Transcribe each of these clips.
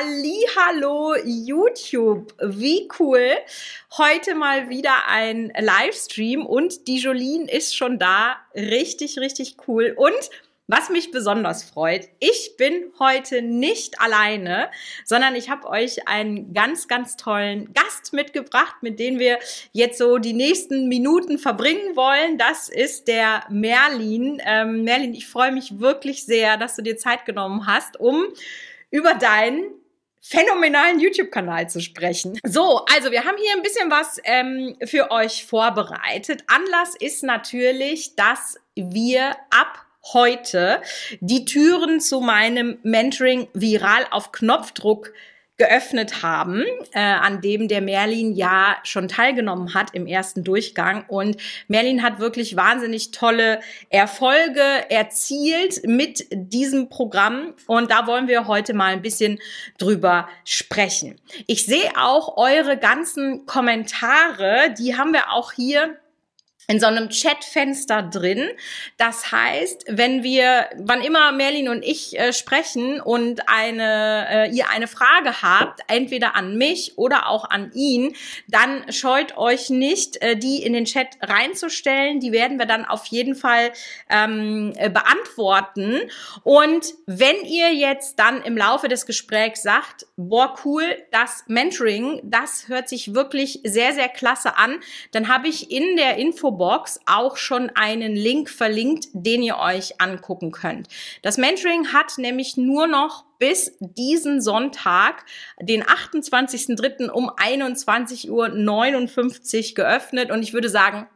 Hallo YouTube, wie cool. Heute mal wieder ein Livestream und die Jolene ist schon da. Richtig, richtig cool. Und was mich besonders freut, ich bin heute nicht alleine, sondern ich habe euch einen ganz, ganz tollen Gast mitgebracht, mit dem wir jetzt so die nächsten Minuten verbringen wollen. Das ist der Merlin. Ähm, Merlin, ich freue mich wirklich sehr, dass du dir Zeit genommen hast, um über deinen phänomenalen YouTube-Kanal zu sprechen. So, also wir haben hier ein bisschen was ähm, für euch vorbereitet. Anlass ist natürlich, dass wir ab heute die Türen zu meinem Mentoring viral auf Knopfdruck geöffnet haben, äh, an dem der Merlin ja schon teilgenommen hat im ersten Durchgang. Und Merlin hat wirklich wahnsinnig tolle Erfolge erzielt mit diesem Programm. Und da wollen wir heute mal ein bisschen drüber sprechen. Ich sehe auch eure ganzen Kommentare, die haben wir auch hier in so einem Chatfenster drin. Das heißt, wenn wir, wann immer Merlin und ich äh, sprechen und eine, äh, ihr eine Frage habt, entweder an mich oder auch an ihn, dann scheut euch nicht, äh, die in den Chat reinzustellen. Die werden wir dann auf jeden Fall ähm, äh, beantworten. Und wenn ihr jetzt dann im Laufe des Gesprächs sagt, boah, cool, das Mentoring, das hört sich wirklich sehr, sehr klasse an, dann habe ich in der Info Infobox auch schon einen Link verlinkt, den ihr euch angucken könnt. Das Mentoring hat nämlich nur noch bis diesen Sonntag, den 28.03. um 21.59 Uhr geöffnet und ich würde sagen,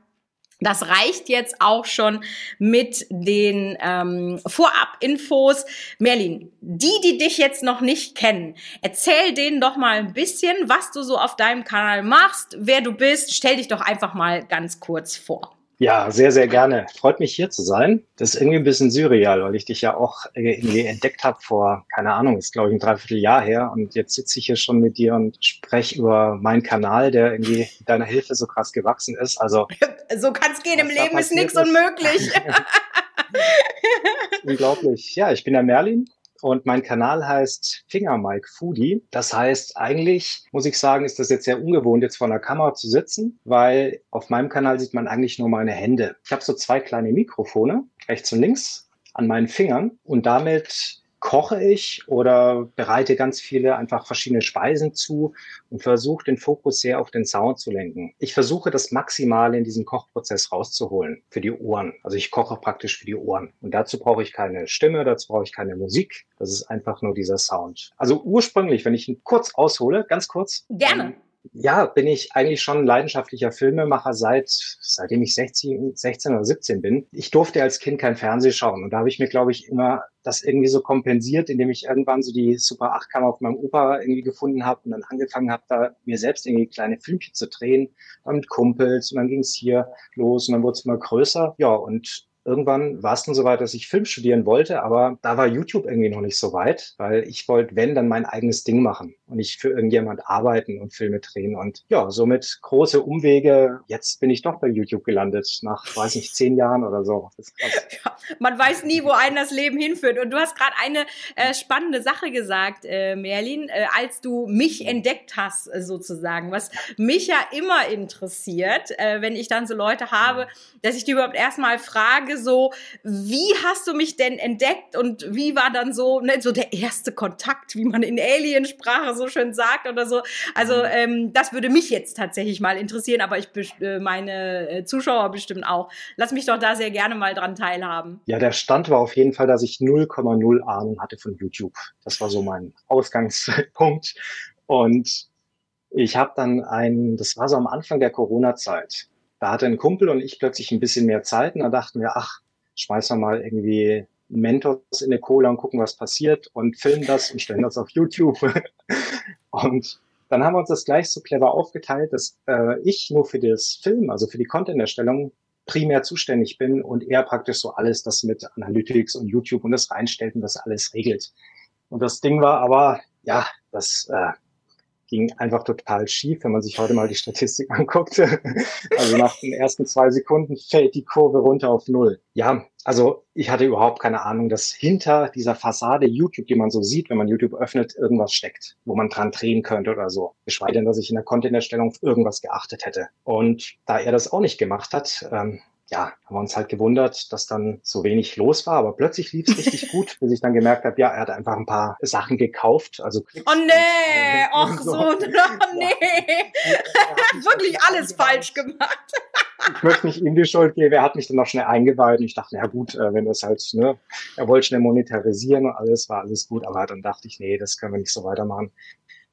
das reicht jetzt auch schon mit den ähm, Vorab-Infos. Merlin, die, die dich jetzt noch nicht kennen, erzähl denen doch mal ein bisschen, was du so auf deinem Kanal machst, wer du bist. Stell dich doch einfach mal ganz kurz vor. Ja, sehr, sehr gerne. Freut mich hier zu sein. Das ist irgendwie ein bisschen surreal, weil ich dich ja auch irgendwie entdeckt habe vor, keine Ahnung, ist glaube ich ein Dreivierteljahr her. Und jetzt sitze ich hier schon mit dir und spreche über meinen Kanal, der irgendwie mit deiner Hilfe so krass gewachsen ist. Also so kann es gehen. Im Leben ist nichts unmöglich. Unglaublich. Ja, ich bin der Merlin, und mein Kanal heißt Finger Mike Foodie. Das heißt, eigentlich muss ich sagen, ist das jetzt sehr ungewohnt, jetzt vor einer Kamera zu sitzen, weil auf meinem Kanal sieht man eigentlich nur meine Hände. Ich habe so zwei kleine Mikrofone, rechts und links an meinen Fingern und damit koche ich oder bereite ganz viele einfach verschiedene Speisen zu und versuche den Fokus sehr auf den Sound zu lenken. Ich versuche das Maximale in diesem Kochprozess rauszuholen für die Ohren. Also ich koche praktisch für die Ohren. Und dazu brauche ich keine Stimme, dazu brauche ich keine Musik. Das ist einfach nur dieser Sound. Also ursprünglich, wenn ich ihn kurz aushole, ganz kurz. Gerne. Ähm, ja, bin ich eigentlich schon leidenschaftlicher Filmemacher seit, seitdem ich 16, 16 oder 17 bin. Ich durfte als Kind kein Fernsehen schauen und da habe ich mir, glaube ich, immer das irgendwie so kompensiert, indem ich irgendwann so die Super 8 Kamera auf meinem Opa irgendwie gefunden habe und dann angefangen habe, da mir selbst irgendwie kleine Filmchen zu drehen, dann mit Kumpels und dann ging es hier los und dann wurde es immer größer. Ja, und irgendwann war es dann so weit, dass ich Film studieren wollte, aber da war YouTube irgendwie noch nicht so weit, weil ich wollte, wenn, dann mein eigenes Ding machen und nicht für irgendjemand arbeiten und Filme drehen. Und ja, somit große Umwege. Jetzt bin ich doch bei YouTube gelandet, nach, weiß nicht, zehn Jahren oder so. Ja, man weiß nie, wo einen das Leben hinführt. Und du hast gerade eine äh, spannende Sache gesagt, äh, Merlin, äh, als du mich entdeckt hast, äh, sozusagen, was mich ja immer interessiert, äh, wenn ich dann so Leute habe, dass ich die überhaupt erstmal frage, Frage so, wie hast du mich denn entdeckt und wie war dann so, ne, so der erste Kontakt, wie man in Aliensprache so schön sagt oder so. Also mhm. ähm, das würde mich jetzt tatsächlich mal interessieren, aber ich äh, meine äh, Zuschauer bestimmt auch. Lass mich doch da sehr gerne mal dran teilhaben. Ja, der Stand war auf jeden Fall, dass ich 0,0 Ahnung hatte von YouTube. Das war so mein Ausgangspunkt. Und ich habe dann ein, das war so am Anfang der Corona-Zeit, da hatte ein Kumpel und ich plötzlich ein bisschen mehr Zeit und da dachten wir, ach, schmeißen wir mal irgendwie Mentos in eine Cola und gucken, was passiert und filmen das und stellen das auf YouTube. und dann haben wir uns das gleich so clever aufgeteilt, dass äh, ich nur für das Film, also für die Content-Erstellung primär zuständig bin und er praktisch so alles das mit Analytics und YouTube und das reinstellt und das alles regelt. Und das Ding war aber, ja, das äh, ging einfach total schief, wenn man sich heute mal die Statistik anguckt. also nach den ersten zwei Sekunden fällt die Kurve runter auf Null. Ja, Also ich hatte überhaupt keine Ahnung, dass hinter dieser Fassade YouTube, die man so sieht, wenn man YouTube öffnet, irgendwas steckt, wo man dran drehen könnte oder so. Geschweige denn, dass ich in der Content-Erstellung irgendwas geachtet hätte. Und da er das auch nicht gemacht hat, ähm, ja, haben wir uns halt gewundert, dass dann so wenig los war, aber plötzlich lief es richtig gut, bis ich dann gemerkt habe, ja, er hat einfach ein paar Sachen gekauft, also Klicks Oh nee, ach so, oh nee. Wirklich alles falsch gemacht. ich möchte nicht ihm die Schuld geben, er hat mich dann noch schnell eingeweiht und ich dachte, ja gut, äh, wenn das halt, ne, er wollte schnell monetarisieren und alles, war alles gut, aber dann dachte ich, nee, das können wir nicht so weitermachen.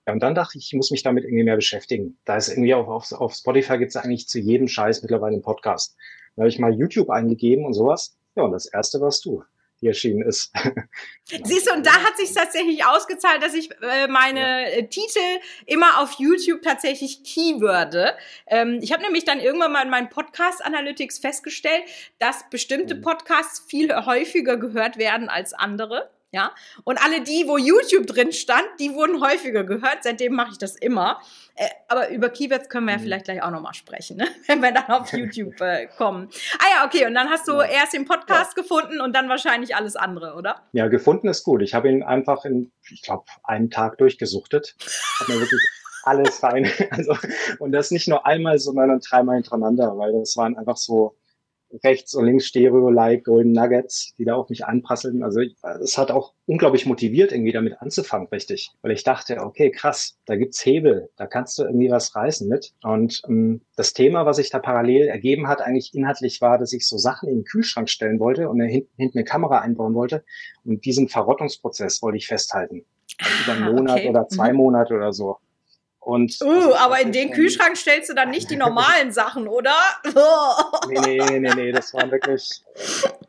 Ja, und dann dachte ich, ich muss mich damit irgendwie mehr beschäftigen. Da ist irgendwie auch auf, auf Spotify gibt es eigentlich zu jedem Scheiß mittlerweile einen Podcast. Da habe ich mal YouTube eingegeben und sowas. Ja, und das erste warst du die erschienen ist. Siehst du, und da hat sich tatsächlich ausgezahlt, dass ich äh, meine ja. Äh, Titel immer auf YouTube tatsächlich keyworde. Ähm, ich habe nämlich dann irgendwann mal in meinen Podcast Analytics festgestellt, dass bestimmte mhm. Podcasts viel häufiger gehört werden als andere. Ja, und alle die, wo YouTube drin stand, die wurden häufiger gehört. Seitdem mache ich das immer. Äh, aber über Keywords können wir ja mhm. vielleicht gleich auch nochmal sprechen, ne? wenn wir dann auf YouTube äh, kommen. Ah ja, okay. Und dann hast du ja. erst den Podcast ja. gefunden und dann wahrscheinlich alles andere, oder? Ja, gefunden ist gut. Ich habe ihn einfach in, ich glaube, einen Tag durchgesuchtet. Habe mir wirklich alles rein. Also, und das nicht nur einmal, sondern dreimal hintereinander, weil das waren einfach so rechts und links Stereo-like Golden Nuggets, die da auf mich anprasseln. Also es hat auch unglaublich motiviert, irgendwie damit anzufangen, richtig. Weil ich dachte, okay, krass, da gibt's Hebel, da kannst du irgendwie was reißen mit. Und ähm, das Thema, was sich da parallel ergeben hat, eigentlich inhaltlich war, dass ich so Sachen in den Kühlschrank stellen wollte und hinten, hinten eine Kamera einbauen wollte. Und diesen Verrottungsprozess wollte ich festhalten. Also über einen Monat okay. oder zwei mhm. Monate oder so. Und uh, aber in den Kühlschrank stellst du dann nicht die normalen Sachen, oder? nee, nee, nee, nee, das war wirklich,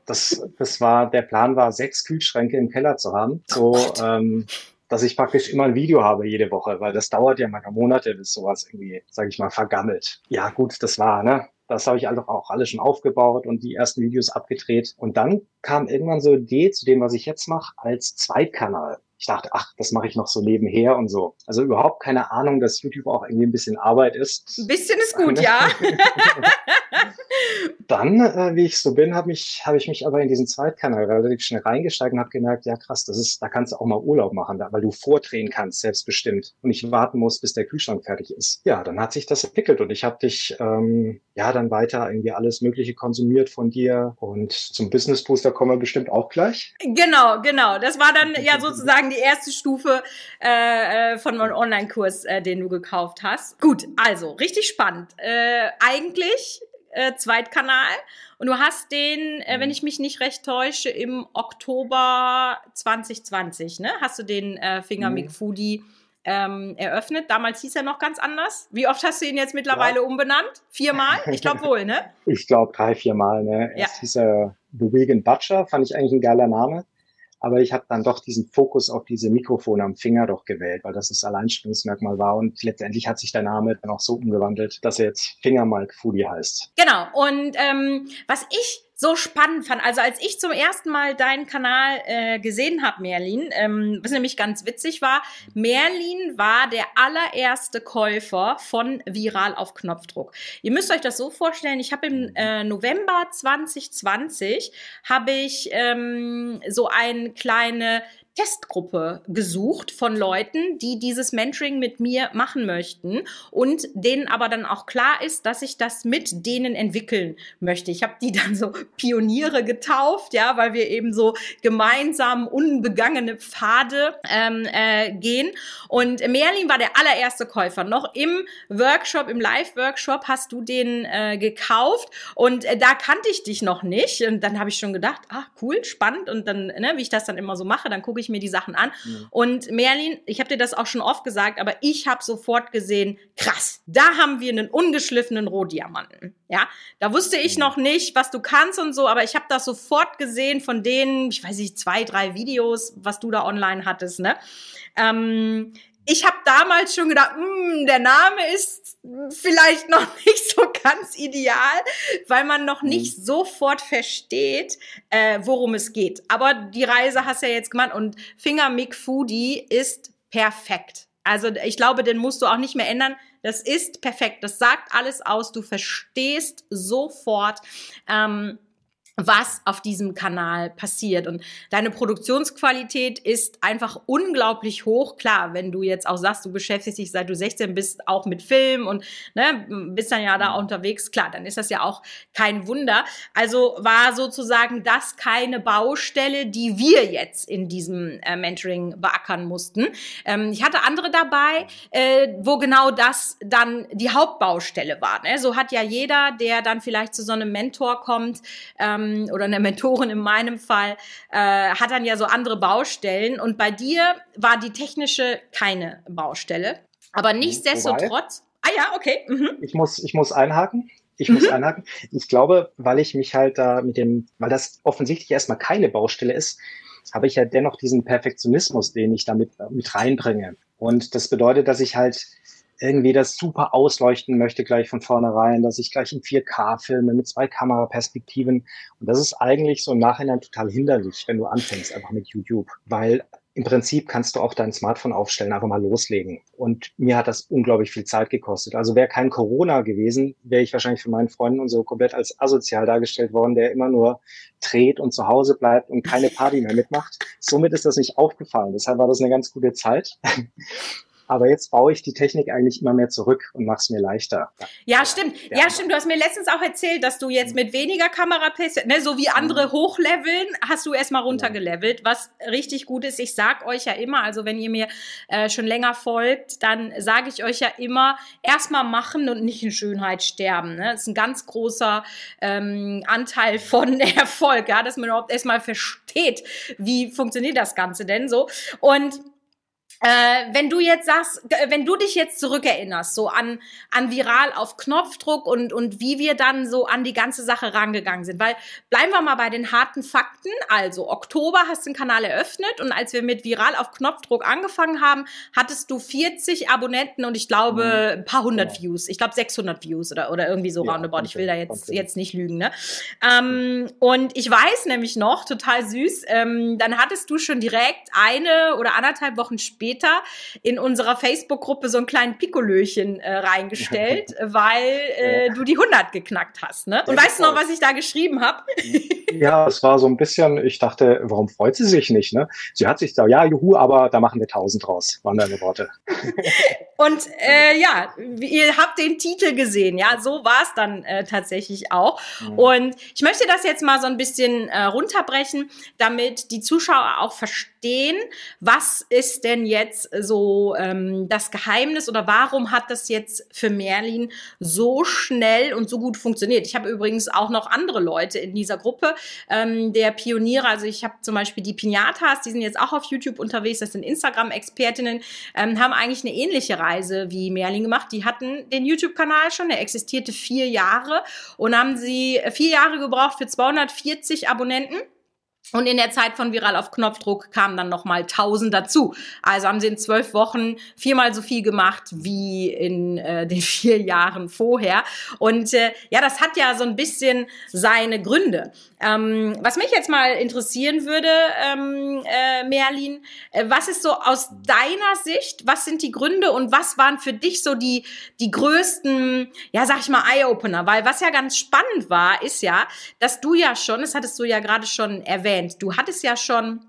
das, das war, der Plan war, sechs Kühlschränke im Keller zu haben. So, ähm, dass ich praktisch immer ein Video habe jede Woche, weil das dauert ja manchmal Monate, bis sowas irgendwie, sage ich mal, vergammelt. Ja, gut, das war, ne? Das habe ich einfach auch alles schon aufgebaut und die ersten Videos abgedreht. Und dann kam irgendwann so eine Idee zu dem, was ich jetzt mache, als Zweitkanal ich dachte, ach, das mache ich noch so nebenher und so. Also überhaupt keine Ahnung, dass YouTube auch irgendwie ein bisschen Arbeit ist. Ein bisschen ist gut, ja. Dann, äh, wie ich so bin, habe ich, hab ich mich aber in diesen Zweitkanal relativ schnell reingesteigt und habe gemerkt, ja krass, das ist, da kannst du auch mal Urlaub machen, da, weil du vordrehen kannst, selbstbestimmt und nicht warten musst, bis der Kühlschrank fertig ist. Ja, dann hat sich das entwickelt und ich habe dich ähm, ja dann weiter irgendwie alles Mögliche konsumiert von dir und zum Business Booster kommen wir bestimmt auch gleich. Genau, genau. Das war dann ja sozusagen die erste Stufe äh, äh, von meinem Online-Kurs, äh, den du gekauft hast. Gut, also richtig spannend. Äh, eigentlich äh, Zweitkanal und du hast den, äh, wenn mhm. ich mich nicht recht täusche, im Oktober 2020, ne? Hast du den äh, Finger mhm. Foodie ähm, eröffnet. Damals hieß er noch ganz anders. Wie oft hast du ihn jetzt mittlerweile ja. umbenannt? Viermal? Ich glaube wohl, ne? Ich glaube drei, viermal, ne? Ja. Erst hieß er The Vegan Butcher, fand ich eigentlich ein geiler Name. Aber ich habe dann doch diesen Fokus auf diese Mikrofone am Finger doch gewählt, weil das das Alleinstellungsmerkmal war. Und letztendlich hat sich der Name dann auch so umgewandelt, dass er jetzt Fingermalk Foodie heißt. Genau. Und ähm, was ich so spannend fand. Also als ich zum ersten Mal deinen Kanal äh, gesehen habe, Merlin, ähm, was nämlich ganz witzig war, Merlin war der allererste Käufer von Viral auf Knopfdruck. Ihr müsst euch das so vorstellen, ich habe im äh, November 2020 habe ich ähm, so eine kleine Testgruppe gesucht von Leuten, die dieses Mentoring mit mir machen möchten und denen aber dann auch klar ist, dass ich das mit denen entwickeln möchte. Ich habe die dann so Pioniere getauft, ja, weil wir eben so gemeinsam unbegangene Pfade ähm, äh, gehen. Und Merlin war der allererste Käufer. Noch im Workshop, im Live-Workshop hast du den äh, gekauft und äh, da kannte ich dich noch nicht. Und dann habe ich schon gedacht, ah, cool, spannend. Und dann, ne, wie ich das dann immer so mache, dann gucke ich mir die Sachen an. Mhm. Und Merlin, ich habe dir das auch schon oft gesagt, aber ich habe sofort gesehen, krass, da haben wir einen ungeschliffenen Rohdiamanten. Ja, da wusste ich noch nicht, was du kannst und so, aber ich habe das sofort gesehen von denen, ich weiß nicht, zwei, drei Videos, was du da online hattest, ne? Ähm, ich habe damals schon gedacht, hm, der Name ist vielleicht noch nicht so ganz ideal, weil man noch nicht mhm. sofort versteht, äh, worum es geht. Aber die Reise hast du ja jetzt gemacht und Finger Mick Foodie ist perfekt. Also ich glaube, den musst du auch nicht mehr ändern. Das ist perfekt. Das sagt alles aus. Du verstehst sofort. Ähm, was auf diesem Kanal passiert. Und deine Produktionsqualität ist einfach unglaublich hoch. Klar, wenn du jetzt auch sagst, du beschäftigst dich seit du 16 bist auch mit Film und ne, bist dann ja da unterwegs, klar, dann ist das ja auch kein Wunder. Also war sozusagen das keine Baustelle, die wir jetzt in diesem äh, Mentoring beackern mussten. Ähm, ich hatte andere dabei, äh, wo genau das dann die Hauptbaustelle war. Ne? So hat ja jeder, der dann vielleicht zu so einem Mentor kommt, ähm, ähm, oder eine Mentorin in meinem Fall, äh, hat dann ja so andere Baustellen. Und bei dir war die technische keine Baustelle. Aber mhm. nichtsdestotrotz. Ah ja, okay. Mhm. Ich, muss, ich muss einhaken. Ich muss mhm. einhaken. Ich glaube, weil ich mich halt da mit dem, weil das offensichtlich erstmal keine Baustelle ist, habe ich ja dennoch diesen Perfektionismus, den ich damit mit reinbringe. Und das bedeutet, dass ich halt irgendwie das super ausleuchten möchte gleich von vornherein, dass ich gleich in 4K filme mit zwei Kameraperspektiven. Und das ist eigentlich so im Nachhinein total hinderlich, wenn du anfängst einfach mit YouTube, weil im Prinzip kannst du auch dein Smartphone aufstellen, einfach mal loslegen. Und mir hat das unglaublich viel Zeit gekostet. Also wäre kein Corona gewesen, wäre ich wahrscheinlich von meinen Freunden und so komplett als asozial dargestellt worden, der immer nur dreht und zu Hause bleibt und keine Party mehr mitmacht. Somit ist das nicht aufgefallen. Deshalb war das eine ganz gute Zeit. Aber jetzt baue ich die Technik eigentlich immer mehr zurück und mache es mir leichter. Ja, stimmt. Ja, ja, stimmt. Du hast mir letztens auch erzählt, dass du jetzt mit weniger Kamerapace, ne, so wie andere mhm. hochleveln, hast du erstmal runtergelevelt, was richtig gut ist. Ich sag euch ja immer, also wenn ihr mir äh, schon länger folgt, dann sage ich euch ja immer, erstmal machen und nicht in Schönheit sterben. Ne? Das ist ein ganz großer ähm, Anteil von Erfolg, ja, dass man überhaupt erstmal versteht, wie funktioniert das Ganze denn so. Und äh, wenn du jetzt sagst, wenn du dich jetzt zurückerinnerst, so an, an viral auf Knopfdruck und, und wie wir dann so an die ganze Sache rangegangen sind, weil bleiben wir mal bei den harten Fakten. Also Oktober hast du den Kanal eröffnet und als wir mit viral auf Knopfdruck angefangen haben, hattest du 40 Abonnenten und ich glaube mhm. ein paar hundert ja. Views. Ich glaube 600 Views oder, oder irgendwie so ja, roundabout. Ich will da jetzt, okay. jetzt nicht lügen, ne? Ähm, und ich weiß nämlich noch, total süß, ähm, dann hattest du schon direkt eine oder anderthalb Wochen später später in unserer Facebook-Gruppe so einen kleinen Pikolöchen äh, reingestellt, weil äh, du die 100 geknackt hast. Ne? Und ja, weißt du noch, was ich da geschrieben habe? Ja, es war so ein bisschen, ich dachte, warum freut sie sich nicht? Ne? Sie hat sich da, ja, juhu, aber da machen wir 1000 draus, waren deine Worte. Und äh, ja, ihr habt den Titel gesehen, ja, so war es dann äh, tatsächlich auch. Mhm. Und ich möchte das jetzt mal so ein bisschen äh, runterbrechen, damit die Zuschauer auch verstehen, was ist denn jetzt so ähm, das Geheimnis oder warum hat das jetzt für Merlin so schnell und so gut funktioniert? Ich habe übrigens auch noch andere Leute in dieser Gruppe ähm, der Pioniere. Also ich habe zum Beispiel die Pinatas, die sind jetzt auch auf YouTube unterwegs, das sind Instagram-Expertinnen, ähm, haben eigentlich eine ähnliche Reise wie Merlin gemacht. Die hatten den YouTube-Kanal schon, der existierte vier Jahre und haben sie vier Jahre gebraucht für 240 Abonnenten. Und in der Zeit von Viral auf Knopfdruck kamen dann nochmal 1000 dazu. Also haben sie in zwölf Wochen viermal so viel gemacht wie in äh, den vier Jahren vorher. Und äh, ja, das hat ja so ein bisschen seine Gründe. Ähm, was mich jetzt mal interessieren würde, ähm, äh, Merlin, äh, was ist so aus deiner Sicht, was sind die Gründe und was waren für dich so die, die größten, ja, sag ich mal, Eye-Opener? Weil was ja ganz spannend war, ist ja, dass du ja schon, das hattest du ja gerade schon erwähnt, du hattest ja schon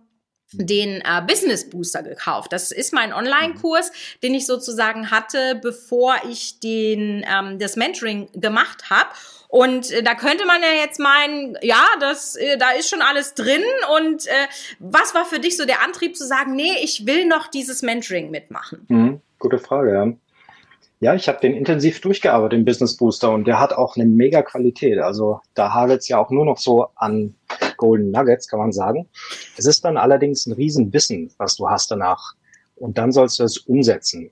den äh, Business Booster gekauft. Das ist mein Online-Kurs, den ich sozusagen hatte, bevor ich den ähm, das Mentoring gemacht habe. Und äh, da könnte man ja jetzt meinen, ja, das, äh, da ist schon alles drin. Und äh, was war für dich so der Antrieb zu sagen, nee, ich will noch dieses Mentoring mitmachen? Mhm, gute Frage, ja. Ja, ich habe den intensiv durchgearbeitet, den Business Booster, und der hat auch eine mega Qualität. Also da hagelt es ja auch nur noch so an Golden Nuggets, kann man sagen. Es ist dann allerdings ein Riesenwissen, was du hast danach. Und dann sollst du es umsetzen.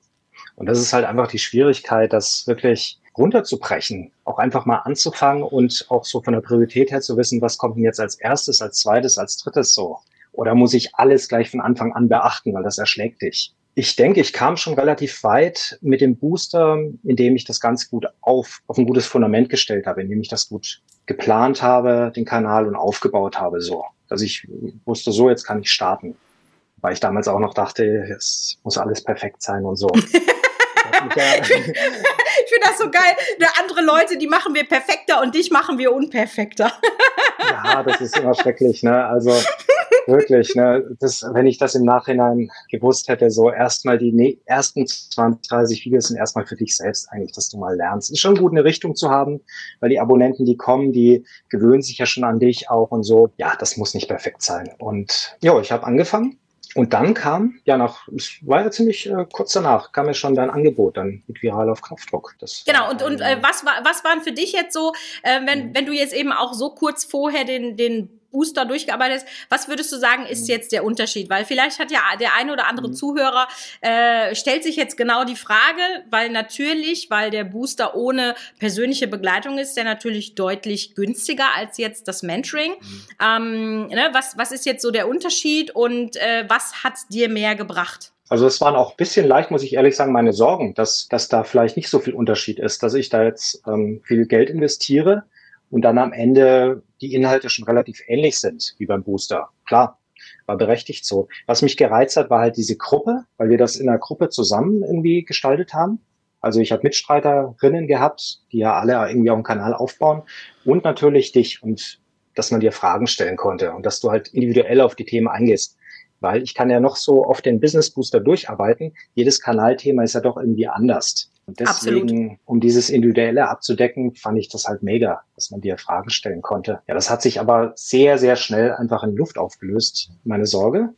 Und das ist halt einfach die Schwierigkeit, das wirklich runterzubrechen, auch einfach mal anzufangen und auch so von der Priorität her zu wissen, was kommt denn jetzt als erstes, als zweites, als drittes so. Oder muss ich alles gleich von Anfang an beachten, weil das erschlägt dich. Ich denke, ich kam schon relativ weit mit dem Booster, indem ich das ganz gut auf, auf ein gutes Fundament gestellt habe, indem ich das gut geplant habe, den Kanal und aufgebaut habe, so. Dass ich wusste, so, jetzt kann ich starten. Weil ich damals auch noch dachte, es muss alles perfekt sein und so. Ich finde das so geil. Andere Leute, die machen wir perfekter und dich machen wir unperfekter. Ja, das ist immer schrecklich, ne? Also wirklich, ne? Das, wenn ich das im Nachhinein gewusst hätte, so erstmal die ersten 20, 30 Videos sind erstmal für dich selbst eigentlich, dass du mal lernst. Ist schon gut, eine Richtung zu haben, weil die Abonnenten, die kommen, die gewöhnen sich ja schon an dich auch und so. Ja, das muss nicht perfekt sein. Und ja, ich habe angefangen und dann kam, ja, nach, es war ja ziemlich äh, kurz danach, kam ja schon dein Angebot dann mit Viral auf Knopfdruck. Das genau, und, und äh, was, war, was waren für dich jetzt so, äh, wenn, mhm. wenn du jetzt eben auch so kurz vorher den, den Booster durchgearbeitet hast. Was würdest du sagen, ist mhm. jetzt der Unterschied? Weil vielleicht hat ja der eine oder andere mhm. Zuhörer, äh, stellt sich jetzt genau die Frage, weil natürlich, weil der Booster ohne persönliche Begleitung ist, der natürlich deutlich günstiger als jetzt das Mentoring. Mhm. Ähm, ne, was, was ist jetzt so der Unterschied und äh, was hat dir mehr gebracht? Also es waren auch ein bisschen leicht, muss ich ehrlich sagen, meine Sorgen, dass, dass da vielleicht nicht so viel Unterschied ist, dass ich da jetzt ähm, viel Geld investiere und dann am Ende die Inhalte schon relativ ähnlich sind wie beim Booster. Klar, war berechtigt so. Was mich gereizt hat, war halt diese Gruppe, weil wir das in der Gruppe zusammen irgendwie gestaltet haben. Also ich habe Mitstreiterinnen gehabt, die ja alle irgendwie auf dem Kanal aufbauen und natürlich dich und dass man dir Fragen stellen konnte und dass du halt individuell auf die Themen eingehst. Weil ich kann ja noch so auf den Business Booster durcharbeiten. Jedes Kanalthema ist ja doch irgendwie anders. Und deswegen, Absolut. um dieses Individuelle abzudecken, fand ich das halt mega, dass man dir Fragen stellen konnte. Ja, das hat sich aber sehr, sehr schnell einfach in Luft aufgelöst, meine Sorge,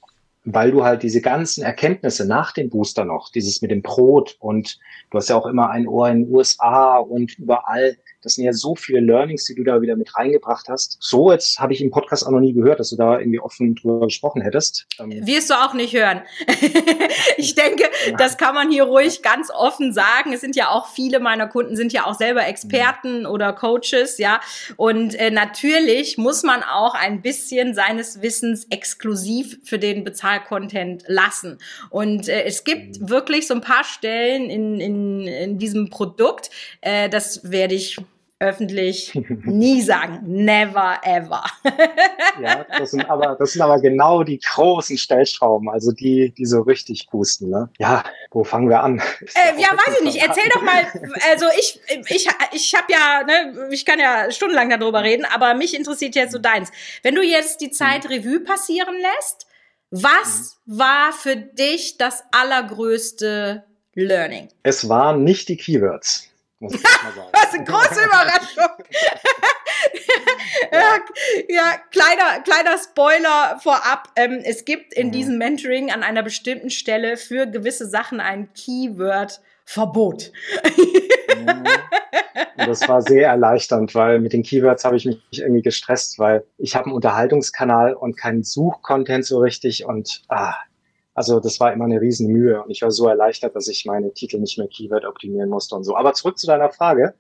weil du halt diese ganzen Erkenntnisse nach dem Booster noch, dieses mit dem Brot und du hast ja auch immer ein Ohr in den USA und überall, das sind ja so viele Learnings, die du da wieder mit reingebracht hast. So jetzt habe ich im Podcast auch noch nie gehört, dass du da irgendwie offen drüber gesprochen hättest. Ähm, Wirst du auch nicht hören. ich denke, das kann man hier ruhig ganz offen sagen. Es sind ja auch viele meiner Kunden sind ja auch selber Experten mhm. oder Coaches, ja. Und äh, natürlich muss man auch ein bisschen seines Wissens exklusiv für den Bezahlcontent lassen. Und äh, es gibt mhm. wirklich so ein paar Stellen in, in, in diesem Produkt, äh, das werde ich öffentlich nie sagen. Never ever. ja, das sind aber, das sind aber genau die großen Stellschrauben, also die, die so richtig pusten, ne? Ja, wo fangen wir an? Äh, ja, weiß ich nicht. Erzähl doch mal, also ich, ich, ich habe ja, ne, ich kann ja stundenlang darüber reden, aber mich interessiert jetzt so deins. Wenn du jetzt die Zeit mhm. Revue passieren lässt, was mhm. war für dich das allergrößte Learning? Es waren nicht die Keywords muss ich mal sagen. das ist eine große Überraschung. ja, ja, kleiner, kleiner Spoiler vorab. Ähm, es gibt in mhm. diesem Mentoring an einer bestimmten Stelle für gewisse Sachen ein Keyword-Verbot. Mhm. Das war sehr erleichternd, weil mit den Keywords habe ich mich irgendwie gestresst, weil ich habe einen Unterhaltungskanal und keinen Suchcontent so richtig und ah, also das war immer eine Riesenmühe und ich war so erleichtert, dass ich meine Titel nicht mehr Keyword optimieren musste und so. Aber zurück zu deiner Frage.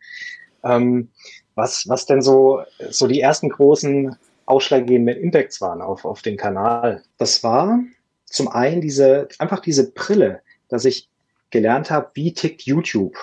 Ähm, was, was denn so, so die ersten großen ausschlaggebenden Impacts waren auf, auf den Kanal? Das war zum einen diese, einfach diese Brille, dass ich gelernt habe, wie tickt YouTube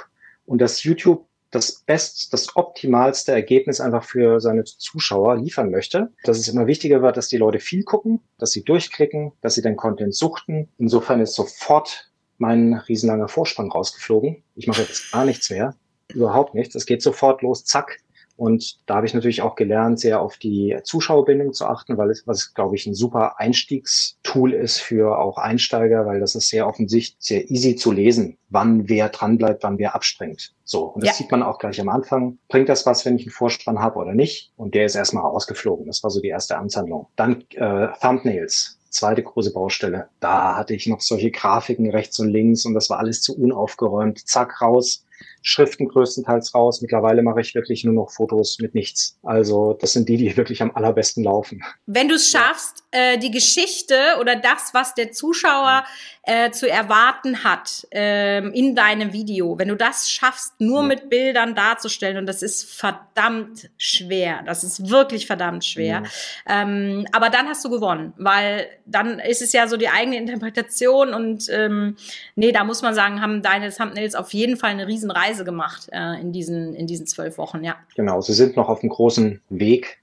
und dass YouTube das best, das optimalste Ergebnis einfach für seine Zuschauer liefern möchte. Dass es immer wichtiger wird, dass die Leute viel gucken, dass sie durchklicken, dass sie den Content suchten. Insofern ist sofort mein riesenlanger Vorsprung rausgeflogen. Ich mache jetzt gar nichts mehr. Überhaupt nichts. Es geht sofort los, zack. Und da habe ich natürlich auch gelernt, sehr auf die Zuschauerbindung zu achten, weil es, was glaube ich ein super Einstiegstool ist für auch Einsteiger, weil das ist sehr offensichtlich, sehr easy zu lesen, wann wer dranbleibt, wann wer abspringt. So, und das ja. sieht man auch gleich am Anfang. Bringt das was, wenn ich einen Vorspann habe oder nicht? Und der ist erstmal rausgeflogen. Das war so die erste Amtshandlung. Dann äh, Thumbnails zweite große Baustelle. Da hatte ich noch solche Grafiken rechts und links und das war alles zu unaufgeräumt. Zack, raus. Schriften größtenteils raus. Mittlerweile mache ich wirklich nur noch Fotos mit nichts. Also das sind die, die wirklich am allerbesten laufen. Wenn du es schaffst, äh, die Geschichte oder das, was der Zuschauer äh, zu erwarten hat äh, in deinem Video, wenn du das schaffst, nur ja. mit Bildern darzustellen, und das ist verdammt schwer, das ist wirklich verdammt schwer, ja. ähm, aber dann hast du gewonnen, weil dann ist es ja so die eigene Interpretation und ähm, nee, da muss man sagen, haben deine Thumbnails auf jeden Fall eine Riesenreise gemacht äh, in, diesen, in diesen zwölf Wochen, ja. Genau, sie sind noch auf einem großen Weg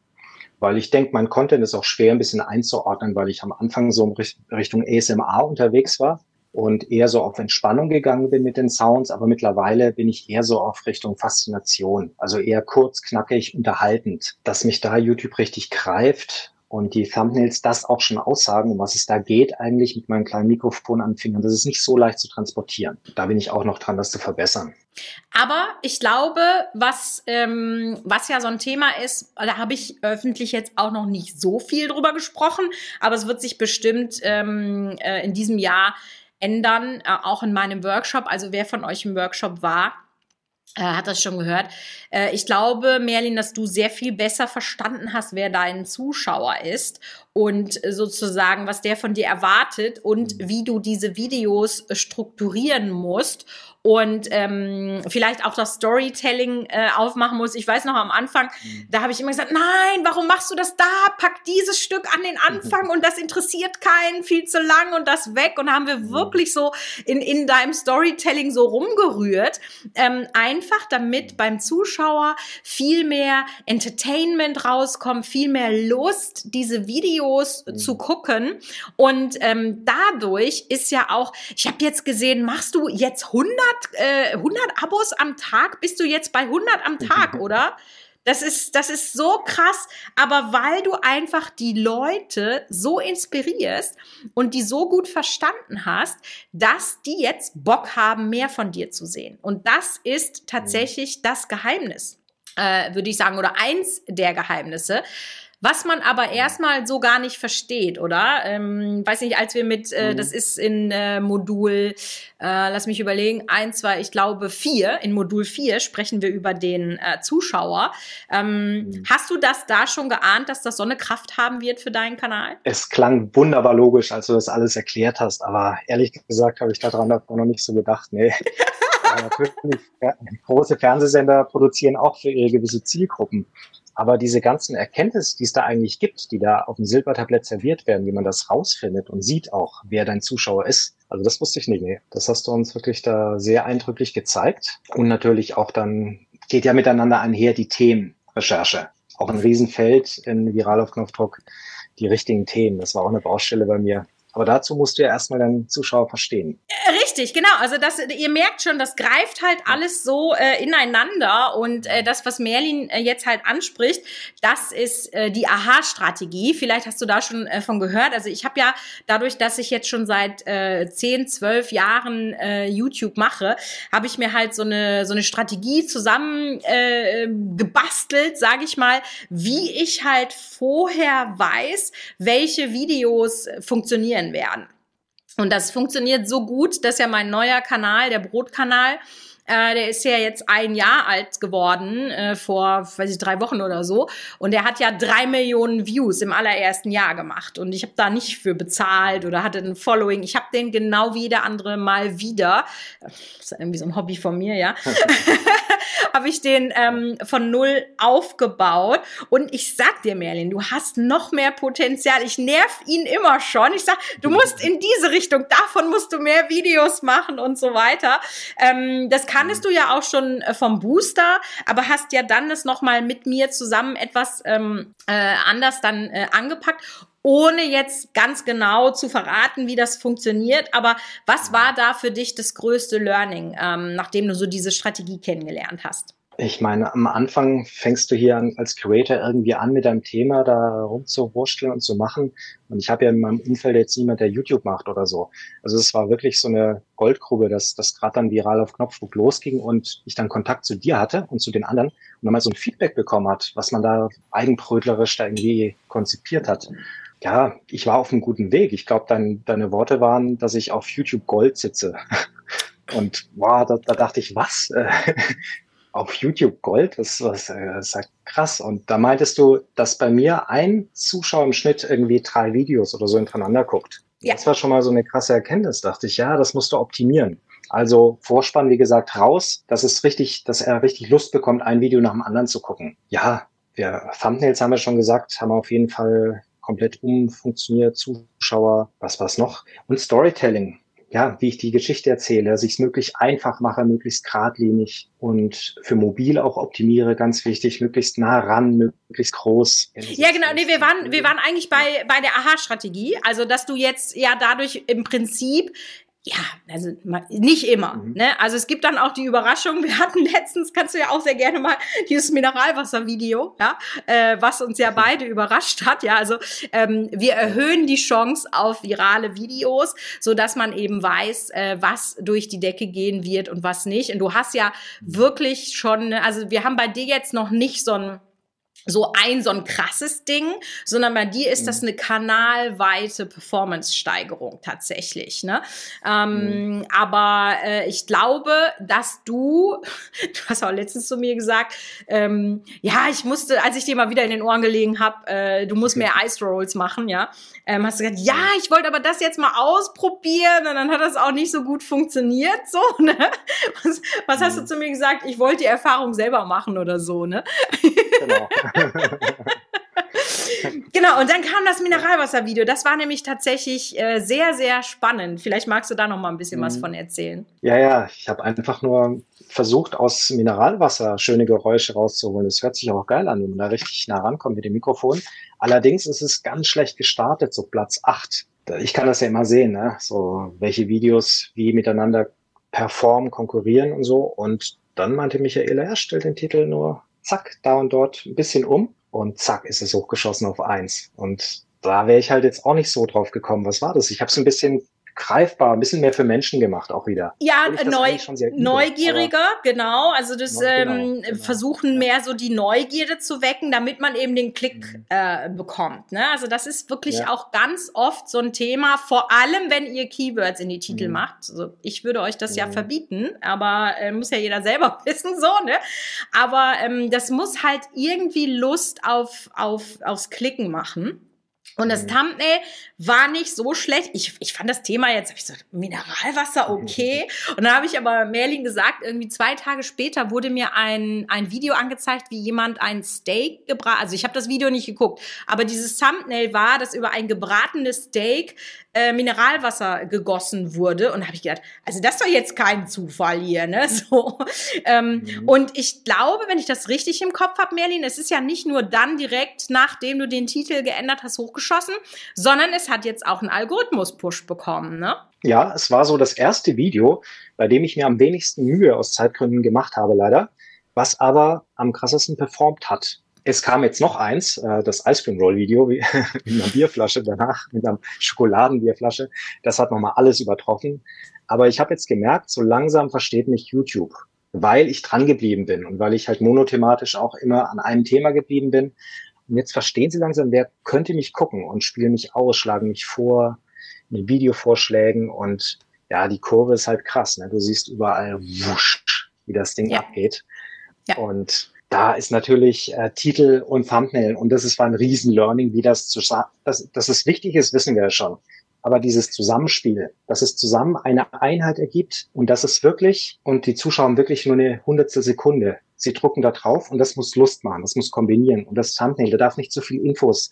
weil ich denke, mein Content ist auch schwer ein bisschen einzuordnen, weil ich am Anfang so in Richtung ASMR unterwegs war. und eher so auf Entspannung gegangen bin mit den Sounds, aber mittlerweile bin ich eher so auf Richtung Faszination, also eher kurz, knackig, unterhaltend, dass mich da YouTube richtig greift und die Thumbnails das auch schon aussagen, um was es da geht, eigentlich mit meinem kleinen Mikrofon an Fingern. Das ist nicht so leicht zu transportieren. Da bin ich auch noch dran, das zu verbessern. Aber ich glaube, was, ähm, was ja so ein Thema ist, da habe ich öffentlich jetzt auch noch nicht so viel drüber gesprochen, aber es wird sich bestimmt ähm, äh, in diesem Jahr ändern, äh, auch in meinem Workshop. Also wer von euch im Workshop war, hat das schon gehört. Äh, ich glaube, Merlin, dass du sehr viel besser verstanden hast, wer dein Zuschauer ist und sozusagen, was der von dir erwartet und wie du diese Videos strukturieren musst und ähm, vielleicht auch das Storytelling äh, aufmachen muss. Ich weiß noch am Anfang, mhm. da habe ich immer gesagt, nein, warum machst du das da? Pack dieses Stück an den Anfang und das interessiert keinen, viel zu lang und das weg. Und haben wir mhm. wirklich so in, in deinem Storytelling so rumgerührt. Ähm, einfach damit beim Zuschauer viel mehr Entertainment rauskommt, viel mehr Lust, diese Videos mhm. zu gucken. Und ähm, dadurch ist ja auch, ich habe jetzt gesehen, machst du jetzt 100 äh, 100 Abos am Tag, bist du jetzt bei 100 am Tag, oder? Das ist, das ist so krass, aber weil du einfach die Leute so inspirierst und die so gut verstanden hast, dass die jetzt Bock haben, mehr von dir zu sehen. Und das ist tatsächlich das Geheimnis, äh, würde ich sagen, oder eins der Geheimnisse. Was man aber erstmal so gar nicht versteht, oder? Ähm, weiß nicht, als wir mit, äh, mhm. das ist in äh, Modul, äh, lass mich überlegen, eins, zwei, ich glaube vier, in Modul vier sprechen wir über den äh, Zuschauer. Ähm, mhm. Hast du das da schon geahnt, dass das so eine Kraft haben wird für deinen Kanal? Es klang wunderbar logisch, als du das alles erklärt hast, aber ehrlich gesagt habe ich daran noch nicht so gedacht, nee. natürlich, große Fernsehsender produzieren auch für ihre gewisse Zielgruppen. Aber diese ganzen Erkenntnisse, die es da eigentlich gibt, die da auf dem Silbertablett serviert werden, wie man das rausfindet und sieht auch, wer dein Zuschauer ist, also das wusste ich nicht. Nee. Das hast du uns wirklich da sehr eindrücklich gezeigt. Und natürlich auch dann geht ja miteinander einher die Themenrecherche. Auch ein Riesenfeld in Viral auf Knopfdruck, die richtigen Themen. Das war auch eine Baustelle bei mir. Aber dazu musst du ja erstmal deinen Zuschauer verstehen. Äh, richtig, genau. Also das, ihr merkt schon, das greift halt alles so äh, ineinander. Und äh, das, was Merlin äh, jetzt halt anspricht, das ist äh, die Aha-Strategie. Vielleicht hast du da schon äh, von gehört. Also ich habe ja dadurch, dass ich jetzt schon seit äh, 10, 12 Jahren äh, YouTube mache, habe ich mir halt so eine, so eine Strategie zusammen äh, gebastelt, sage ich mal, wie ich halt vorher weiß, welche Videos funktionieren sein werden. Und das funktioniert so gut, dass ja mein neuer Kanal, der Brotkanal, äh, der ist ja jetzt ein Jahr alt geworden, äh, vor, weiß ich, drei Wochen oder so. Und der hat ja drei Millionen Views im allerersten Jahr gemacht. Und ich habe da nicht für bezahlt oder hatte ein Following. Ich habe den genau wie der andere mal wieder. Das ist irgendwie so ein Hobby von mir, ja. habe ich den ähm, von null aufgebaut. Und ich sag dir, Merlin, du hast noch mehr Potenzial. Ich nerv ihn immer schon. Ich sag, du musst in diese Richtung, davon musst du mehr Videos machen und so weiter. Ähm, das kanntest du ja auch schon äh, vom Booster, aber hast ja dann das nochmal mit mir zusammen etwas ähm, äh, anders dann äh, angepackt ohne jetzt ganz genau zu verraten, wie das funktioniert. Aber was war da für dich das größte Learning, ähm, nachdem du so diese Strategie kennengelernt hast? Ich meine, am Anfang fängst du hier an, als Creator irgendwie an, mit deinem Thema da rumzuwursteln und zu machen. Und ich habe ja in meinem Umfeld jetzt niemand, der YouTube macht oder so. Also es war wirklich so eine Goldgrube, dass das gerade dann viral auf Knopfdruck losging und ich dann Kontakt zu dir hatte und zu den anderen und dann mal so ein Feedback bekommen hat, was man da eigenbrötlerisch da irgendwie konzipiert hat. Ja, ich war auf einem guten Weg. Ich glaube, dein, deine Worte waren, dass ich auf YouTube Gold sitze. Und wow, da, da dachte ich, was? auf YouTube Gold, das, das, das ist ja krass. Und da meintest du, dass bei mir ein Zuschauer im Schnitt irgendwie drei Videos oder so hintereinander guckt. Ja. Das war schon mal so eine krasse Erkenntnis, dachte ich, ja, das musst du optimieren. Also Vorspann, wie gesagt, raus, dass es richtig, dass er richtig Lust bekommt, ein Video nach dem anderen zu gucken. Ja, wir Thumbnails haben wir schon gesagt, haben auf jeden Fall komplett umfunktioniert, Zuschauer, was war's noch? Und Storytelling ja, wie ich die Geschichte erzähle, dass ich es möglichst einfach mache, möglichst geradlinig und für mobil auch optimiere, ganz wichtig, möglichst nah ran, möglichst groß. Ja, genau, nee, wir waren, wir waren eigentlich bei, bei der Aha-Strategie, also dass du jetzt ja dadurch im Prinzip ja, also nicht immer. Mhm. Ne? Also es gibt dann auch die Überraschung. Wir hatten letztens, kannst du ja auch sehr gerne mal dieses Mineralwasser-Video, ja, äh, was uns ja beide überrascht hat. Ja, also ähm, wir erhöhen die Chance auf virale Videos, so dass man eben weiß, äh, was durch die Decke gehen wird und was nicht. Und du hast ja mhm. wirklich schon, also wir haben bei dir jetzt noch nicht so ein so ein so ein krasses Ding, sondern bei dir ist das mhm. eine kanalweite Performance-Steigerung tatsächlich. Ne? Ähm, mhm. Aber äh, ich glaube, dass du, du hast auch letztens zu mir gesagt, ähm, ja, ich musste, als ich dir mal wieder in den Ohren gelegen habe, äh, du musst mehr Ice Rolls machen, ja. Ähm, hast du gesagt, ja, ich wollte aber das jetzt mal ausprobieren und dann hat das auch nicht so gut funktioniert, so, ne? Was, was hast du mhm. zu mir gesagt? Ich wollte die Erfahrung selber machen oder so, ne? Genau. genau, und dann kam das Mineralwasservideo. Das war nämlich tatsächlich äh, sehr, sehr spannend. Vielleicht magst du da noch mal ein bisschen mhm. was von erzählen. Ja, ja, ich habe einfach nur versucht, aus Mineralwasser schöne Geräusche rauszuholen. Das hört sich auch geil an, wenn man da richtig nah rankommt mit dem Mikrofon. Allerdings ist es ganz schlecht gestartet, so Platz 8. Ich kann das ja immer sehen, ne? so welche Videos wie miteinander performen, konkurrieren und so. Und dann meinte Michaela, ja, stell den Titel nur zack, da und dort ein bisschen um und zack, ist es hochgeschossen auf eins. Und da wäre ich halt jetzt auch nicht so drauf gekommen. Was war das? Ich habe es ein bisschen greifbar, ein bisschen mehr für Menschen gemacht auch wieder. Ja, neu, neugieriger, genau. Also das neu, genau, ähm, genau, versuchen ja. mehr so die Neugierde zu wecken, damit man eben den Klick mhm. äh, bekommt. Ne? Also das ist wirklich ja. auch ganz oft so ein Thema, vor allem wenn ihr Keywords in die Titel mhm. macht. Also ich würde euch das mhm. ja verbieten, aber äh, muss ja jeder selber wissen so. Ne? Aber ähm, das muss halt irgendwie Lust auf, auf aufs Klicken machen. Und das mhm. Thumbnail war nicht so schlecht. Ich, ich fand das Thema jetzt, habe ich so, Mineralwasser, okay. Und dann habe ich aber Merlin gesagt, irgendwie zwei Tage später wurde mir ein, ein Video angezeigt, wie jemand ein Steak gebraten, also ich habe das Video nicht geguckt, aber dieses Thumbnail war, dass über ein gebratenes Steak äh, Mineralwasser gegossen wurde. Und habe ich gedacht, also das doch jetzt kein Zufall hier, ne? So. Ähm, mhm. Und ich glaube, wenn ich das richtig im Kopf habe, Merlin, es ist ja nicht nur dann direkt, nachdem du den Titel geändert hast, hochgeschossen, sondern es hat jetzt auch einen Algorithmus-Push bekommen, ne? Ja, es war so das erste Video, bei dem ich mir am wenigsten Mühe aus Zeitgründen gemacht habe, leider, was aber am krassesten performt hat. Es kam jetzt noch eins, äh, das Ice Cream Roll Video mit einer Bierflasche danach, mit einer Schokoladenbierflasche. Das hat nochmal alles übertroffen. Aber ich habe jetzt gemerkt, so langsam versteht mich YouTube, weil ich dran geblieben bin und weil ich halt monothematisch auch immer an einem Thema geblieben bin. Und jetzt verstehen sie langsam, wer könnte mich gucken und spielen mich aus, schlagen mich vor mit Videovorschlägen und ja, die Kurve ist halt krass. Ne? Du siehst überall wusch, wie das Ding ja. abgeht. Ja. Und da ist natürlich äh, Titel und Thumbnail und das ist war ein Riesen-Learning, wie das zusammen, dass, dass es wichtig ist, wissen wir ja schon. Aber dieses Zusammenspiel, dass es zusammen eine Einheit ergibt und das ist wirklich, und die Zuschauer haben wirklich nur eine hundertstel Sekunde. Sie drucken da drauf und das muss Lust machen, das muss kombinieren. Und das Thumbnail, da darf nicht zu viel Infos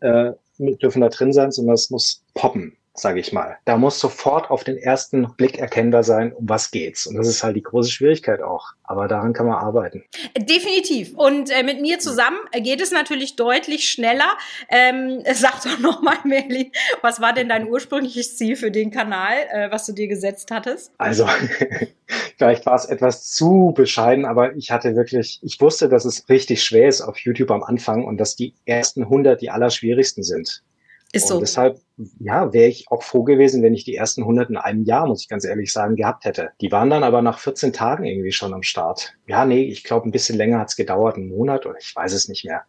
äh, dürfen da drin sein, sondern es muss poppen sage ich mal. Da muss sofort auf den ersten Blick erkennbar sein, um was geht's. Und das ist halt die große Schwierigkeit auch. Aber daran kann man arbeiten. Definitiv. Und äh, mit mir zusammen geht es natürlich deutlich schneller. Ähm, sag doch nochmal, Merlin, was war denn dein ursprüngliches Ziel für den Kanal, äh, was du dir gesetzt hattest? Also, vielleicht war es etwas zu bescheiden, aber ich hatte wirklich, ich wusste, dass es richtig schwer ist auf YouTube am Anfang und dass die ersten 100 die allerschwierigsten sind. Ist so. Und deshalb, ja, wäre ich auch froh gewesen, wenn ich die ersten 100 in einem Jahr, muss ich ganz ehrlich sagen, gehabt hätte. Die waren dann aber nach 14 Tagen irgendwie schon am Start. Ja, nee, ich glaube, ein bisschen länger hat's gedauert, einen Monat oder ich weiß es nicht mehr.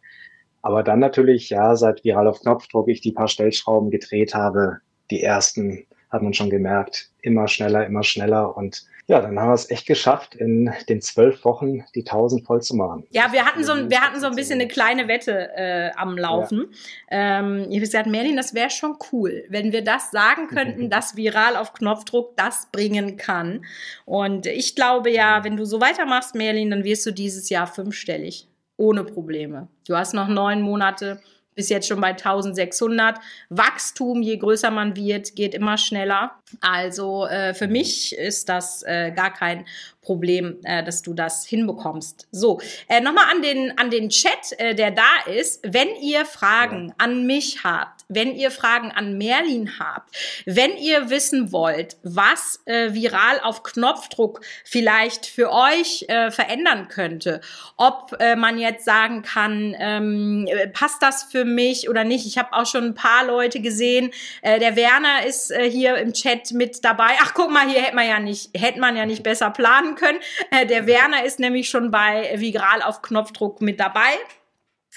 Aber dann natürlich, ja, seit Viral auf Knopfdruck ich die paar Stellschrauben gedreht habe, die ersten hat man schon gemerkt, immer schneller, immer schneller und ja, dann haben wir es echt geschafft, in den zwölf Wochen die 1000 voll zu machen. Ja, wir hatten so, wir hatten so ein bisschen eine kleine Wette äh, am Laufen. Ja. Ähm, ich habe gesagt, Merlin, das wäre schon cool, wenn wir das sagen könnten, dass viral auf Knopfdruck das bringen kann. Und ich glaube ja, wenn du so weitermachst, Merlin, dann wirst du dieses Jahr fünfstellig. Ohne Probleme. Du hast noch neun Monate bis jetzt schon bei 1600. Wachstum, je größer man wird, geht immer schneller. Also äh, für mich ist das äh, gar kein Problem, äh, dass du das hinbekommst. So, äh, nochmal an den, an den Chat, äh, der da ist. Wenn ihr Fragen ja. an mich habt, wenn ihr Fragen an Merlin habt, wenn ihr wissen wollt, was äh, viral auf Knopfdruck vielleicht für euch äh, verändern könnte, ob äh, man jetzt sagen kann, ähm, passt das für mich oder nicht. Ich habe auch schon ein paar Leute gesehen. Äh, der Werner ist äh, hier im Chat mit dabei. Ach, guck mal, hier hätte man ja nicht, hätte man ja nicht besser planen können. Äh, der Werner ist nämlich schon bei Vigral auf Knopfdruck mit dabei.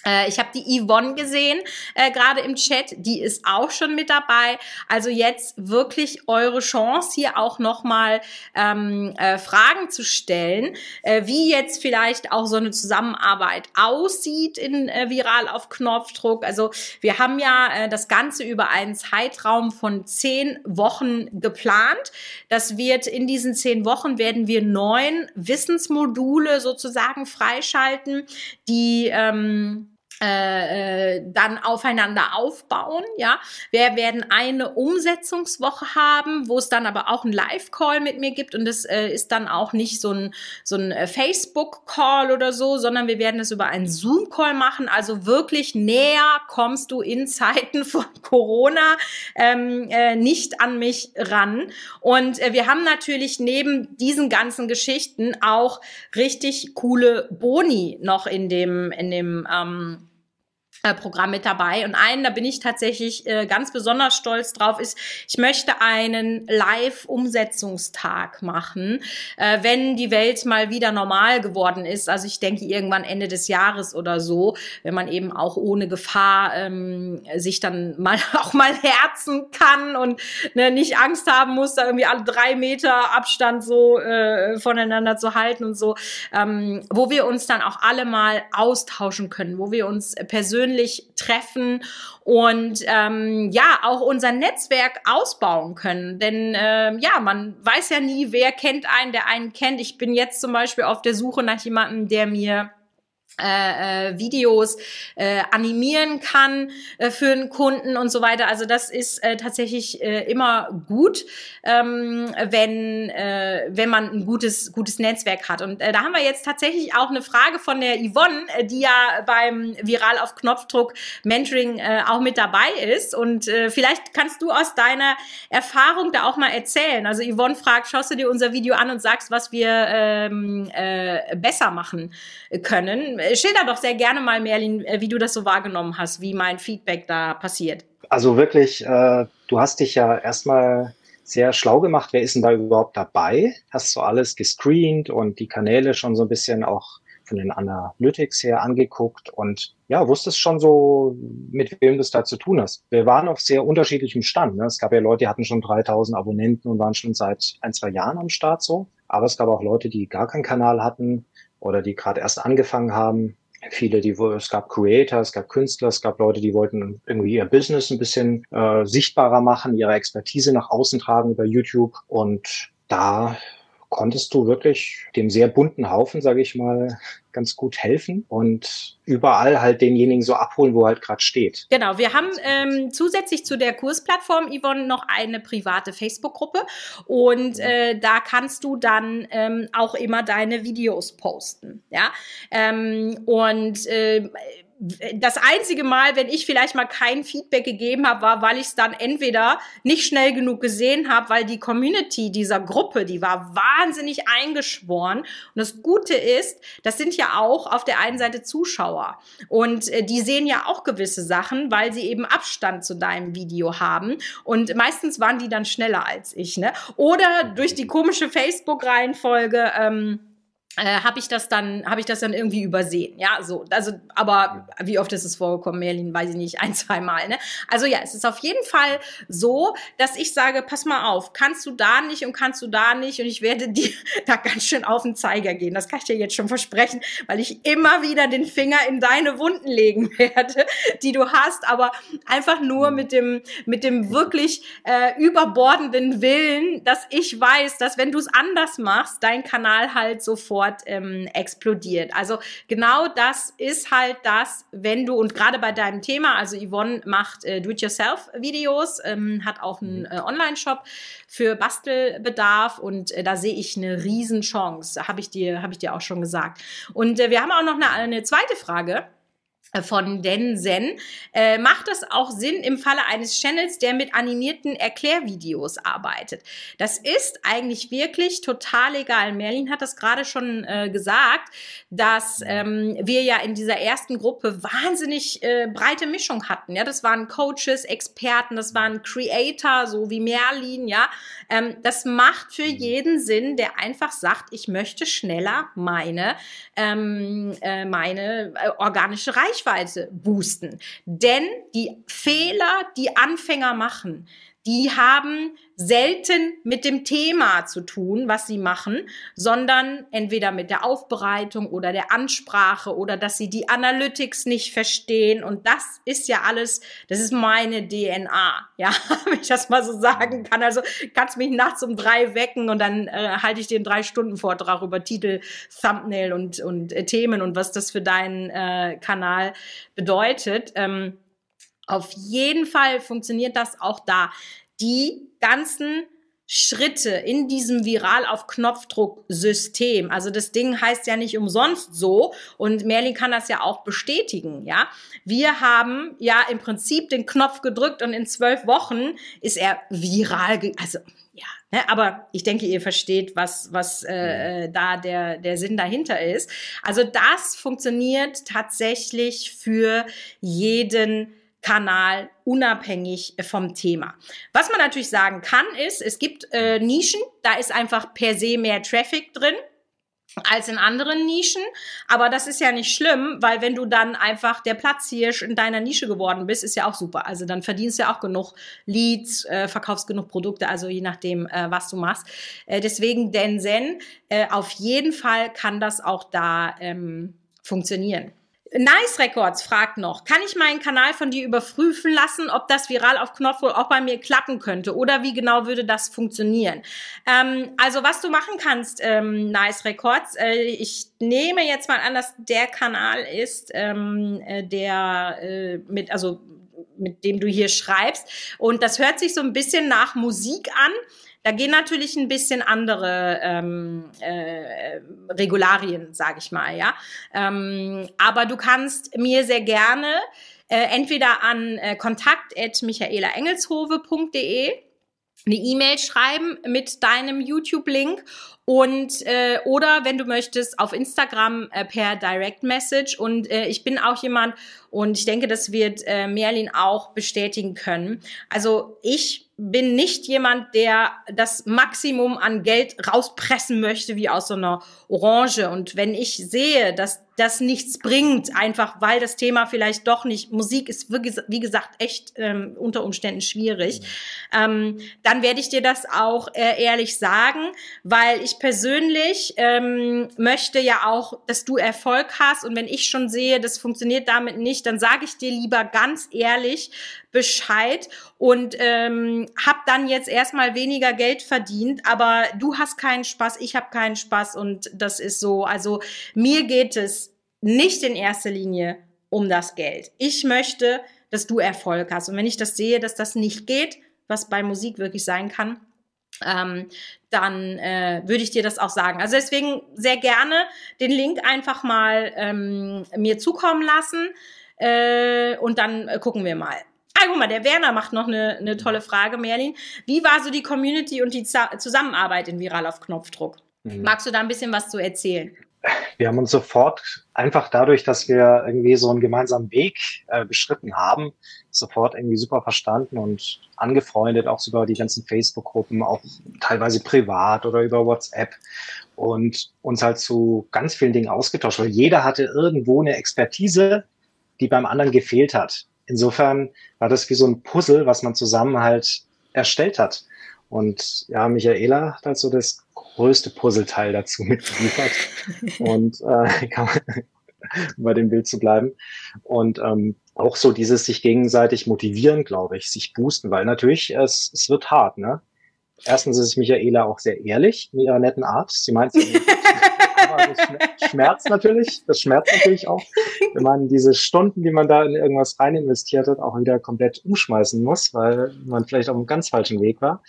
Äh, ich habe die Yvonne gesehen, äh, gerade im Chat, die ist auch schon mit dabei. Also jetzt wirklich eure Chance, hier auch nochmal ähm, äh, Fragen zu stellen, äh, wie jetzt vielleicht auch so eine Zusammenarbeit aussieht in äh, Viral auf Knopfdruck. Also wir haben ja äh, das Ganze über einen Zeitraum von zehn Wochen geplant. Das wird in diesen zehn Wochen werden wir neun Wissensmodule sozusagen freischalten, die ähm, äh, äh, dann aufeinander aufbauen. Ja, wir werden eine Umsetzungswoche haben, wo es dann aber auch ein Live-Call mit mir gibt und das äh, ist dann auch nicht so ein so ein äh, Facebook-Call oder so, sondern wir werden es über einen Zoom-Call machen. Also wirklich näher kommst du in Zeiten von Corona ähm, äh, nicht an mich ran. Und äh, wir haben natürlich neben diesen ganzen Geschichten auch richtig coole Boni noch in dem in dem ähm, äh, Programm mit dabei. Und einen, da bin ich tatsächlich äh, ganz besonders stolz drauf, ist, ich möchte einen Live-Umsetzungstag machen, äh, wenn die Welt mal wieder normal geworden ist. Also ich denke irgendwann Ende des Jahres oder so, wenn man eben auch ohne Gefahr ähm, sich dann mal auch mal herzen kann und ne, nicht Angst haben muss, da irgendwie alle drei Meter Abstand so äh, voneinander zu halten und so, ähm, wo wir uns dann auch alle mal austauschen können, wo wir uns persönlich persönlich treffen und ähm, ja auch unser Netzwerk ausbauen können. Denn ähm, ja, man weiß ja nie, wer kennt einen, der einen kennt. Ich bin jetzt zum Beispiel auf der Suche nach jemandem, der mir äh, äh, Videos äh, animieren kann äh, für einen Kunden und so weiter. Also das ist äh, tatsächlich äh, immer gut, ähm, wenn äh, wenn man ein gutes gutes Netzwerk hat. Und äh, da haben wir jetzt tatsächlich auch eine Frage von der Yvonne, äh, die ja beim Viral auf Knopfdruck Mentoring äh, auch mit dabei ist. Und äh, vielleicht kannst du aus deiner Erfahrung da auch mal erzählen. Also Yvonne fragt, schaust du dir unser Video an und sagst, was wir ähm, äh, besser machen können schilder doch sehr gerne mal, Merlin, äh, wie du das so wahrgenommen hast, wie mein Feedback da passiert. Also wirklich, äh, du hast dich ja erstmal sehr schlau gemacht. Wer ist denn da überhaupt dabei? Hast so alles gescreent und die Kanäle schon so ein bisschen auch von den Analytics her angeguckt und ja, wusstest schon so, mit wem du es da zu tun hast. Wir waren auf sehr unterschiedlichem Stand. Ne? Es gab ja Leute, die hatten schon 3000 Abonnenten und waren schon seit ein, zwei Jahren am Start so. Aber es gab auch Leute, die gar keinen Kanal hatten oder die gerade erst angefangen haben. Viele, die es gab Creator, es gab Künstler, es gab Leute, die wollten irgendwie ihr Business ein bisschen äh, sichtbarer machen, ihre Expertise nach außen tragen über YouTube. Und da konntest du wirklich dem sehr bunten Haufen, sage ich mal, ganz gut helfen und überall halt denjenigen so abholen, wo er halt gerade steht. Genau, wir haben ähm, zusätzlich zu der Kursplattform, Yvonne, noch eine private Facebook-Gruppe und äh, da kannst du dann ähm, auch immer deine Videos posten. Ja, ähm, und äh, das einzige Mal, wenn ich vielleicht mal kein Feedback gegeben habe, war, weil ich es dann entweder nicht schnell genug gesehen habe, weil die Community dieser Gruppe, die war wahnsinnig eingeschworen. Und das Gute ist, das sind ja auch auf der einen Seite Zuschauer. Und äh, die sehen ja auch gewisse Sachen, weil sie eben Abstand zu deinem Video haben. Und meistens waren die dann schneller als ich. Ne? Oder durch die komische Facebook-Reihenfolge. Ähm, äh, habe ich das dann habe ich das dann irgendwie übersehen ja so. Also aber wie oft ist es vorgekommen Merlin weiß ich nicht ein zwei Mal ne? Also ja es ist auf jeden Fall so dass ich sage pass mal auf kannst du da nicht und kannst du da nicht und ich werde dir da ganz schön auf den Zeiger gehen. Das kann ich dir jetzt schon versprechen weil ich immer wieder den Finger in deine Wunden legen werde die du hast aber einfach nur mit dem mit dem wirklich äh, überbordenden Willen dass ich weiß dass wenn du es anders machst dein Kanal halt sofort sofort ähm, explodiert. Also genau das ist halt das, wenn du, und gerade bei deinem Thema, also Yvonne macht äh, Do-it-yourself-Videos, ähm, hat auch einen äh, Online-Shop für Bastelbedarf und äh, da sehe ich eine Riesenchance, habe ich dir, habe ich dir auch schon gesagt. Und äh, wir haben auch noch eine, eine zweite Frage von Densen. Äh, macht das auch Sinn im Falle eines Channels, der mit animierten Erklärvideos arbeitet? Das ist eigentlich wirklich total egal. Merlin hat das gerade schon äh, gesagt, dass ähm, wir ja in dieser ersten Gruppe wahnsinnig äh, breite Mischung hatten. Ja, das waren Coaches, Experten, das waren Creator, so wie Merlin. Ja, ähm, das macht für mhm. jeden Sinn, der einfach sagt, ich möchte schneller meine ähm, äh, meine äh, organische Reichweite Reichweite boosten. Denn die Fehler, die Anfänger machen, die haben selten mit dem Thema zu tun, was sie machen, sondern entweder mit der Aufbereitung oder der Ansprache oder dass sie die Analytics nicht verstehen. Und das ist ja alles, das ist meine DNA, ja, wenn ich das mal so sagen kann. Also kannst mich nachts um drei wecken und dann äh, halte ich den drei Stunden Vortrag über Titel, Thumbnail und, und äh, Themen und was das für deinen äh, Kanal bedeutet. Ähm, auf jeden Fall funktioniert das auch da. Die ganzen Schritte in diesem viral auf Knopfdruck System. Also das Ding heißt ja nicht umsonst so und Merlin kann das ja auch bestätigen, ja. Wir haben ja im Prinzip den Knopf gedrückt und in zwölf Wochen ist er viral, also ja, ne, aber ich denke, ihr versteht, was, was äh, da der, der Sinn dahinter ist. Also das funktioniert tatsächlich für jeden Kanal unabhängig vom Thema. Was man natürlich sagen kann, ist, es gibt äh, Nischen, da ist einfach per se mehr Traffic drin als in anderen Nischen. Aber das ist ja nicht schlimm, weil wenn du dann einfach der Platzhirsch in deiner Nische geworden bist, ist ja auch super. Also dann verdienst du ja auch genug Leads, äh, verkaufst genug Produkte, also je nachdem, äh, was du machst. Äh, deswegen Densen, äh, auf jeden Fall kann das auch da ähm, funktionieren. Nice Records fragt noch, kann ich meinen Kanal von dir überprüfen lassen, ob das viral auf Knopfdruck auch bei mir klappen könnte oder wie genau würde das funktionieren? Ähm, also was du machen kannst, ähm, Nice Records, äh, ich nehme jetzt mal an, dass der Kanal ist, ähm, äh, der äh, mit, also mit dem du hier schreibst und das hört sich so ein bisschen nach Musik an. Da gehen natürlich ein bisschen andere ähm, äh, Regularien, sage ich mal, ja. Ähm, aber du kannst mir sehr gerne äh, entweder an äh, kontakt@michaelaengelshove.de eine E-Mail schreiben mit deinem YouTube-Link und äh, oder wenn du möchtest auf Instagram äh, per Direct Message und äh, ich bin auch jemand und ich denke, das wird äh, Merlin auch bestätigen können. Also ich bin nicht jemand, der das Maximum an Geld rauspressen möchte wie aus so einer Orange. Und wenn ich sehe, dass das nichts bringt, einfach weil das Thema vielleicht doch nicht, Musik ist wie gesagt echt ähm, unter Umständen schwierig, mhm. ähm, dann werde ich dir das auch äh, ehrlich sagen, weil ich persönlich ähm, möchte ja auch, dass du Erfolg hast. Und wenn ich schon sehe, das funktioniert damit nicht, dann sage ich dir lieber ganz ehrlich Bescheid und ähm, habe dann jetzt erstmal weniger Geld verdient, aber du hast keinen Spaß, ich habe keinen Spaß und das ist so, also mir geht es nicht in erster Linie um das Geld. Ich möchte, dass du Erfolg hast. Und wenn ich das sehe, dass das nicht geht, was bei Musik wirklich sein kann, ähm, dann äh, würde ich dir das auch sagen. Also deswegen sehr gerne den Link einfach mal ähm, mir zukommen lassen äh, und dann äh, gucken wir mal. Ah, guck mal, der Werner macht noch eine, eine tolle Frage, Merlin. Wie war so die Community und die Zusammenarbeit in Viral auf Knopfdruck? Mhm. Magst du da ein bisschen was zu erzählen? Wir haben uns sofort einfach dadurch, dass wir irgendwie so einen gemeinsamen Weg äh, beschritten haben, sofort irgendwie super verstanden und angefreundet, auch über die ganzen Facebook-Gruppen, auch teilweise privat oder über WhatsApp und uns halt zu ganz vielen Dingen ausgetauscht, weil jeder hatte irgendwo eine Expertise, die beim anderen gefehlt hat. Insofern war das wie so ein Puzzle, was man zusammen halt erstellt hat. Und ja, Michaela hat halt so das größte Puzzleteil dazu mitgeliefert. und äh, kann man, bei dem Bild zu bleiben. Und ähm, auch so dieses sich gegenseitig motivieren, glaube ich, sich boosten, weil natürlich es, es wird hart, ne? Erstens ist Michaela auch sehr ehrlich in ihrer netten Art. Sie meint, aber das schmerzt natürlich. Das schmerzt natürlich auch, wenn man diese Stunden, die man da in irgendwas rein investiert hat, auch wieder komplett umschmeißen muss, weil man vielleicht auf einem ganz falschen Weg war.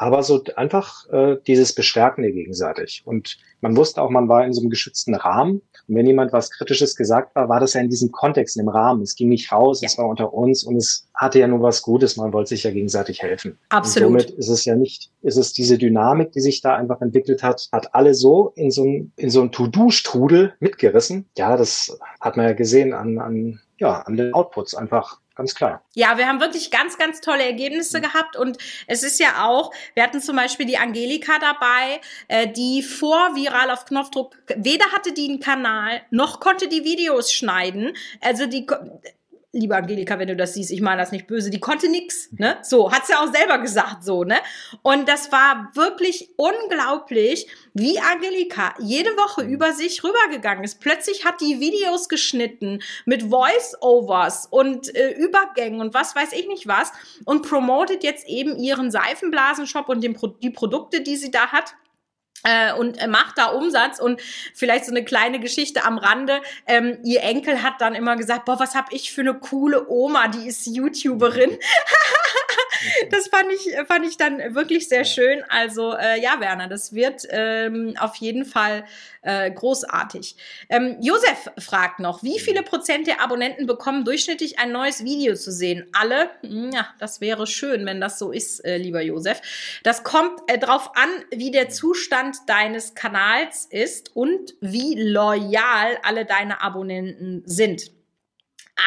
Aber so einfach äh, dieses Bestärkende gegenseitig. Und man wusste auch, man war in so einem geschützten Rahmen. Und wenn jemand was Kritisches gesagt war, war das ja in diesem Kontext, in dem Rahmen. Es ging nicht raus, ja. es war unter uns und es hatte ja nur was Gutes. Man wollte sich ja gegenseitig helfen. Absolut. Und somit ist es ja nicht, ist es diese Dynamik, die sich da einfach entwickelt hat, hat alle so in so ein, in so ein To-Do-Strudel mitgerissen. Ja, das hat man ja gesehen an, an, ja, an den Outputs einfach ganz klar. Ja, wir haben wirklich ganz, ganz tolle Ergebnisse mhm. gehabt und es ist ja auch, wir hatten zum Beispiel die Angelika dabei, äh, die vor viral auf Knopfdruck, weder hatte die einen Kanal, noch konnte die Videos schneiden. Also die liebe Angelika, wenn du das siehst, ich meine das nicht böse, die konnte nix, ne? So, hat sie ja auch selber gesagt, so, ne? Und das war wirklich unglaublich, wie Angelika jede Woche über sich rübergegangen ist. Plötzlich hat die Videos geschnitten mit Voice-Overs und äh, Übergängen und was weiß ich nicht was und promotet jetzt eben ihren Seifenblasenshop und den Pro die Produkte, die sie da hat äh, und macht da Umsatz und vielleicht so eine kleine Geschichte am Rande. Ähm, ihr Enkel hat dann immer gesagt, boah, was hab ich für eine coole Oma, die ist YouTuberin. das fand ich, fand ich dann wirklich sehr schön. Also äh, ja, Werner, das wird ähm, auf jeden Fall äh, großartig. Ähm, Josef fragt noch, wie viele Prozent der Abonnenten bekommen durchschnittlich ein neues Video zu sehen? Alle? Hm, ja, das wäre schön, wenn das so ist, äh, lieber Josef. Das kommt äh, drauf an, wie der Zustand deines Kanals ist und wie loyal alle deine Abonnenten sind.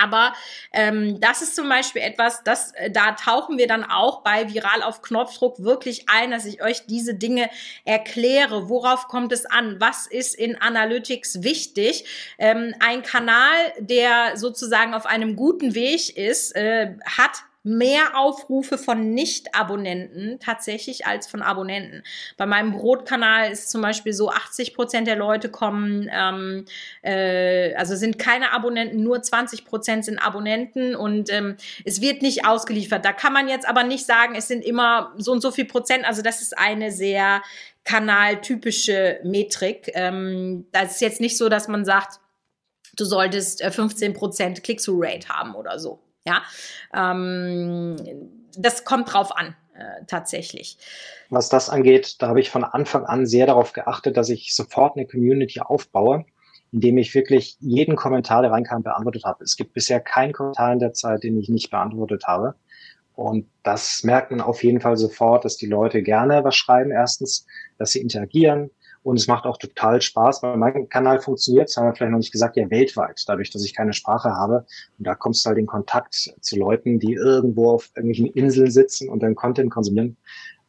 Aber ähm, das ist zum Beispiel etwas, das, äh, da tauchen wir dann auch bei Viral auf Knopfdruck wirklich ein, dass ich euch diese Dinge erkläre. Worauf kommt es an? Was ist in Analytics wichtig? Ähm, ein Kanal, der sozusagen auf einem guten Weg ist, äh, hat mehr Aufrufe von Nicht-Abonnenten tatsächlich als von Abonnenten. Bei meinem Brotkanal ist zum Beispiel so, 80 Prozent der Leute kommen, ähm, äh, also sind keine Abonnenten, nur 20 Prozent sind Abonnenten und ähm, es wird nicht ausgeliefert. Da kann man jetzt aber nicht sagen, es sind immer so und so viel Prozent. Also das ist eine sehr kanaltypische Metrik. Ähm, das ist jetzt nicht so, dass man sagt, du solltest 15 äh, Prozent Click-through-Rate haben oder so. Ja, ähm, das kommt drauf an, äh, tatsächlich. Was das angeht, da habe ich von Anfang an sehr darauf geachtet, dass ich sofort eine Community aufbaue, indem ich wirklich jeden Kommentar, der reinkam, beantwortet habe. Es gibt bisher keinen Kommentar in der Zeit, den ich nicht beantwortet habe. Und das merkt man auf jeden Fall sofort, dass die Leute gerne was schreiben. Erstens, dass sie interagieren, und es macht auch total Spaß, weil mein Kanal funktioniert, das haben wir vielleicht noch nicht gesagt, ja weltweit, dadurch, dass ich keine Sprache habe. Und da kommst du halt in Kontakt zu Leuten, die irgendwo auf irgendwelchen Inseln sitzen und dann Content konsumieren.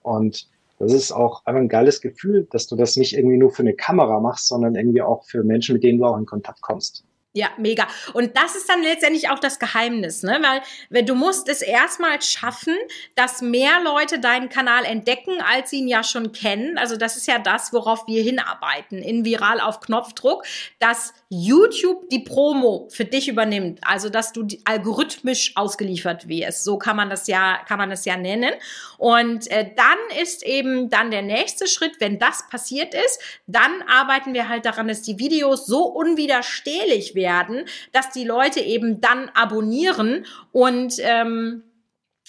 Und das ist auch einfach ein geiles Gefühl, dass du das nicht irgendwie nur für eine Kamera machst, sondern irgendwie auch für Menschen, mit denen du auch in Kontakt kommst. Ja, mega. Und das ist dann letztendlich auch das Geheimnis, ne? Weil, weil du musst es erstmal schaffen, dass mehr Leute deinen Kanal entdecken, als sie ihn ja schon kennen. Also das ist ja das, worauf wir hinarbeiten in Viral auf Knopfdruck, dass YouTube die Promo für dich übernimmt. Also dass du algorithmisch ausgeliefert wirst. So kann man das ja, kann man das ja nennen. Und äh, dann ist eben dann der nächste Schritt, wenn das passiert ist, dann arbeiten wir halt daran, dass die Videos so unwiderstehlich werden werden, dass die Leute eben dann abonnieren und ähm,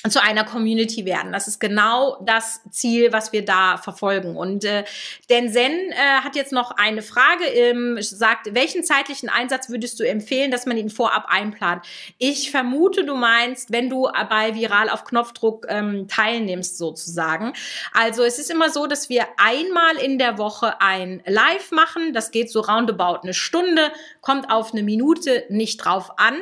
zu einer Community werden. Das ist genau das Ziel, was wir da verfolgen. Und äh, denn Zen äh, hat jetzt noch eine Frage, ähm, sagt, welchen zeitlichen Einsatz würdest du empfehlen, dass man ihn vorab einplant? Ich vermute, du meinst, wenn du bei Viral auf Knopfdruck ähm, teilnimmst, sozusagen. Also es ist immer so, dass wir einmal in der Woche ein Live machen. Das geht so roundabout eine Stunde, kommt auf eine Minute nicht drauf an.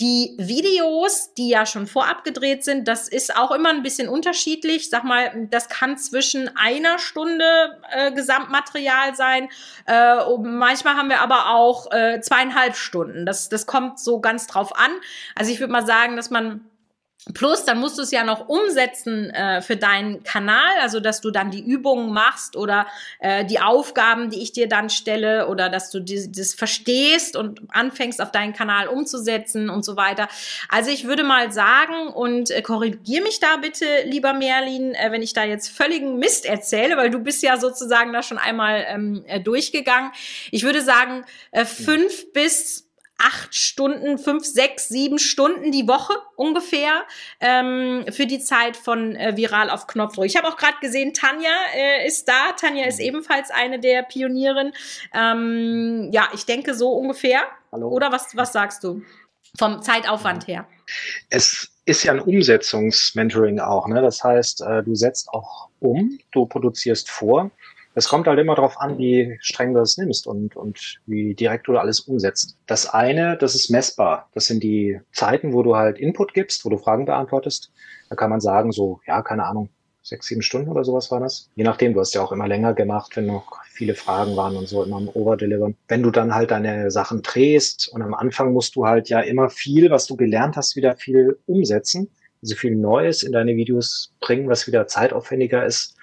Die Videos, die ja schon vorab gedreht sind, das ist auch immer ein bisschen unterschiedlich. Sag mal, das kann zwischen einer Stunde äh, Gesamtmaterial sein. Äh, manchmal haben wir aber auch äh, zweieinhalb Stunden. Das, das kommt so ganz drauf an. Also ich würde mal sagen, dass man Plus, dann musst du es ja noch umsetzen äh, für deinen Kanal, also dass du dann die Übungen machst oder äh, die Aufgaben, die ich dir dann stelle oder dass du die, das verstehst und anfängst auf deinen Kanal umzusetzen und so weiter. Also ich würde mal sagen und äh, korrigier mich da bitte, lieber Merlin, äh, wenn ich da jetzt völligen Mist erzähle, weil du bist ja sozusagen da schon einmal ähm, äh, durchgegangen. Ich würde sagen äh, fünf bis acht Stunden, fünf, sechs, sieben Stunden die Woche ungefähr ähm, für die Zeit von äh, Viral auf Knopfdruck. Ich habe auch gerade gesehen, Tanja äh, ist da. Tanja ist ebenfalls eine der Pionieren. Ähm, ja, ich denke so ungefähr. Hallo. Oder was, was sagst du vom Zeitaufwand her? Es ist ja ein Umsetzungsmentoring auch. Ne? Das heißt, äh, du setzt auch um, du produzierst vor es kommt halt immer darauf an, wie streng du das nimmst und, und wie direkt du alles umsetzt. Das eine, das ist messbar. Das sind die Zeiten, wo du halt Input gibst, wo du Fragen beantwortest. Da kann man sagen, so, ja, keine Ahnung, sechs, sieben Stunden oder sowas war das. Je nachdem, du hast ja auch immer länger gemacht, wenn noch viele Fragen waren und so, immer am Overdelivern. Wenn du dann halt deine Sachen drehst und am Anfang musst du halt ja immer viel, was du gelernt hast, wieder viel umsetzen. Also viel Neues in deine Videos bringen, was wieder zeitaufwendiger ist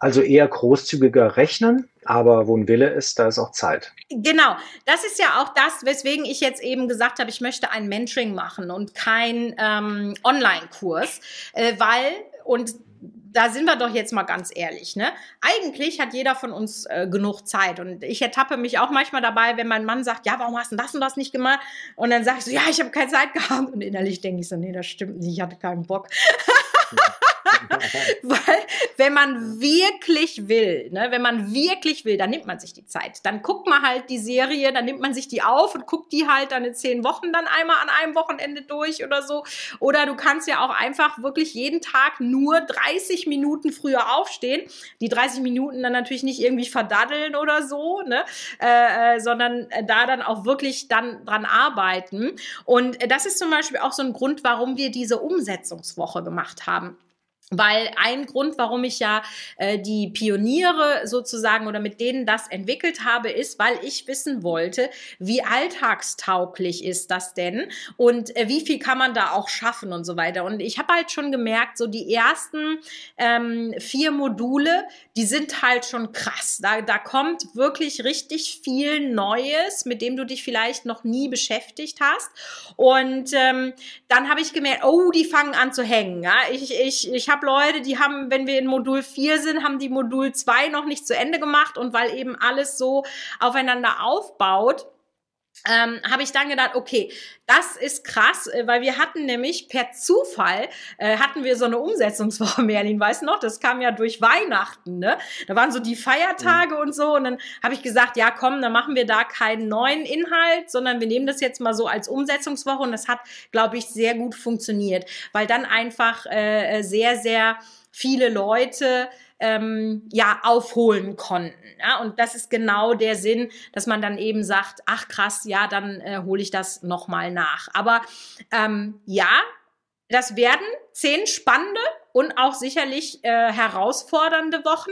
also eher großzügiger rechnen, aber wo ein Wille ist, da ist auch Zeit. Genau, das ist ja auch das, weswegen ich jetzt eben gesagt habe, ich möchte ein Mentoring machen und kein ähm, Online-Kurs, äh, weil und da sind wir doch jetzt mal ganz ehrlich, ne? Eigentlich hat jeder von uns äh, genug Zeit und ich ertappe mich auch manchmal dabei, wenn mein Mann sagt, ja, warum hast du das und das nicht gemacht? Und dann sage ich so, ja, ich habe keine Zeit gehabt und innerlich denke ich so, nee, das stimmt nicht, ich hatte keinen Bock. Weil, wenn man wirklich will, ne, wenn man wirklich will, dann nimmt man sich die Zeit. Dann guckt man halt die Serie, dann nimmt man sich die auf und guckt die halt dann in zehn Wochen dann einmal an einem Wochenende durch oder so. Oder du kannst ja auch einfach wirklich jeden Tag nur 30 Minuten früher aufstehen. Die 30 Minuten dann natürlich nicht irgendwie verdaddeln oder so, ne, äh, äh, sondern da dann auch wirklich dann dran arbeiten. Und das ist zum Beispiel auch so ein Grund, warum wir diese Umsetzungswoche gemacht haben. Weil ein Grund, warum ich ja äh, die Pioniere sozusagen oder mit denen das entwickelt habe, ist, weil ich wissen wollte, wie alltagstauglich ist das denn und äh, wie viel kann man da auch schaffen und so weiter. Und ich habe halt schon gemerkt, so die ersten ähm, vier Module, die sind halt schon krass. Da, da kommt wirklich richtig viel Neues, mit dem du dich vielleicht noch nie beschäftigt hast. Und ähm, dann habe ich gemerkt, oh, die fangen an zu hängen. Ja? Ich, ich, ich habe habe Leute, die haben, wenn wir in Modul 4 sind, haben die Modul 2 noch nicht zu Ende gemacht und weil eben alles so aufeinander aufbaut, ähm, habe ich dann gedacht, okay, das ist krass, äh, weil wir hatten nämlich per Zufall, äh, hatten wir so eine Umsetzungswoche, Merlin, weißt du noch, das kam ja durch Weihnachten, ne? Da waren so die Feiertage mhm. und so und dann habe ich gesagt, ja komm, dann machen wir da keinen neuen Inhalt, sondern wir nehmen das jetzt mal so als Umsetzungswoche und das hat, glaube ich, sehr gut funktioniert, weil dann einfach äh, sehr, sehr viele Leute ähm, ja aufholen konnten. Ja? Und das ist genau der Sinn, dass man dann eben sagt, ach krass, ja, dann äh, hole ich das nochmal nach. Aber ähm, ja, das werden zehn spannende und auch sicherlich äh, herausfordernde Wochen.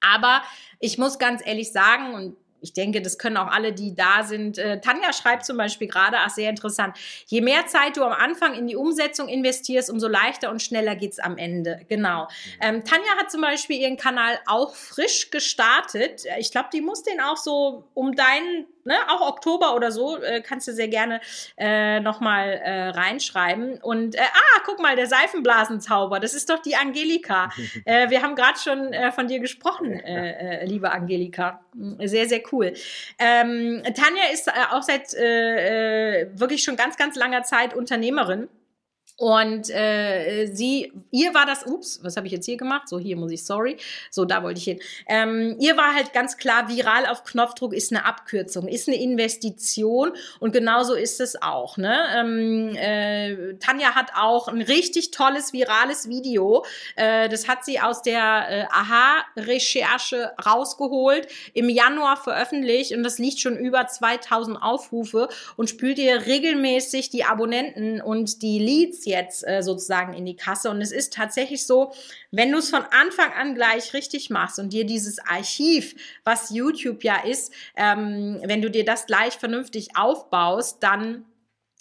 Aber ich muss ganz ehrlich sagen, und ich denke, das können auch alle, die da sind. Äh, Tanja schreibt zum Beispiel gerade, ach, sehr interessant. Je mehr Zeit du am Anfang in die Umsetzung investierst, umso leichter und schneller geht's am Ende. Genau. Mhm. Ähm, Tanja hat zum Beispiel ihren Kanal auch frisch gestartet. Ich glaube, die muss den auch so um deinen ne, auch Oktober oder so, äh, kannst du sehr gerne äh, nochmal äh, reinschreiben. Und äh, ah, guck mal, der Seifenblasenzauber, das ist doch die Angelika. äh, wir haben gerade schon äh, von dir gesprochen, äh, liebe Angelika. Sehr, sehr cool. Ähm, Tanja ist auch seit wirklich schon ganz, ganz langer Zeit Unternehmerin. Und äh, sie, ihr war das, ups, was habe ich jetzt hier gemacht? So, hier muss ich, sorry. So, da wollte ich hin. Ähm, ihr war halt ganz klar, viral auf Knopfdruck ist eine Abkürzung, ist eine Investition und genauso ist es auch. Ne? Ähm, äh, Tanja hat auch ein richtig tolles virales Video. Äh, das hat sie aus der äh, Aha-Recherche rausgeholt, im Januar veröffentlicht und das liegt schon über 2000 Aufrufe und spült ihr regelmäßig die Abonnenten und die Leads jetzt äh, sozusagen in die Kasse. Und es ist tatsächlich so, wenn du es von Anfang an gleich richtig machst und dir dieses Archiv, was YouTube ja ist, ähm, wenn du dir das gleich vernünftig aufbaust, dann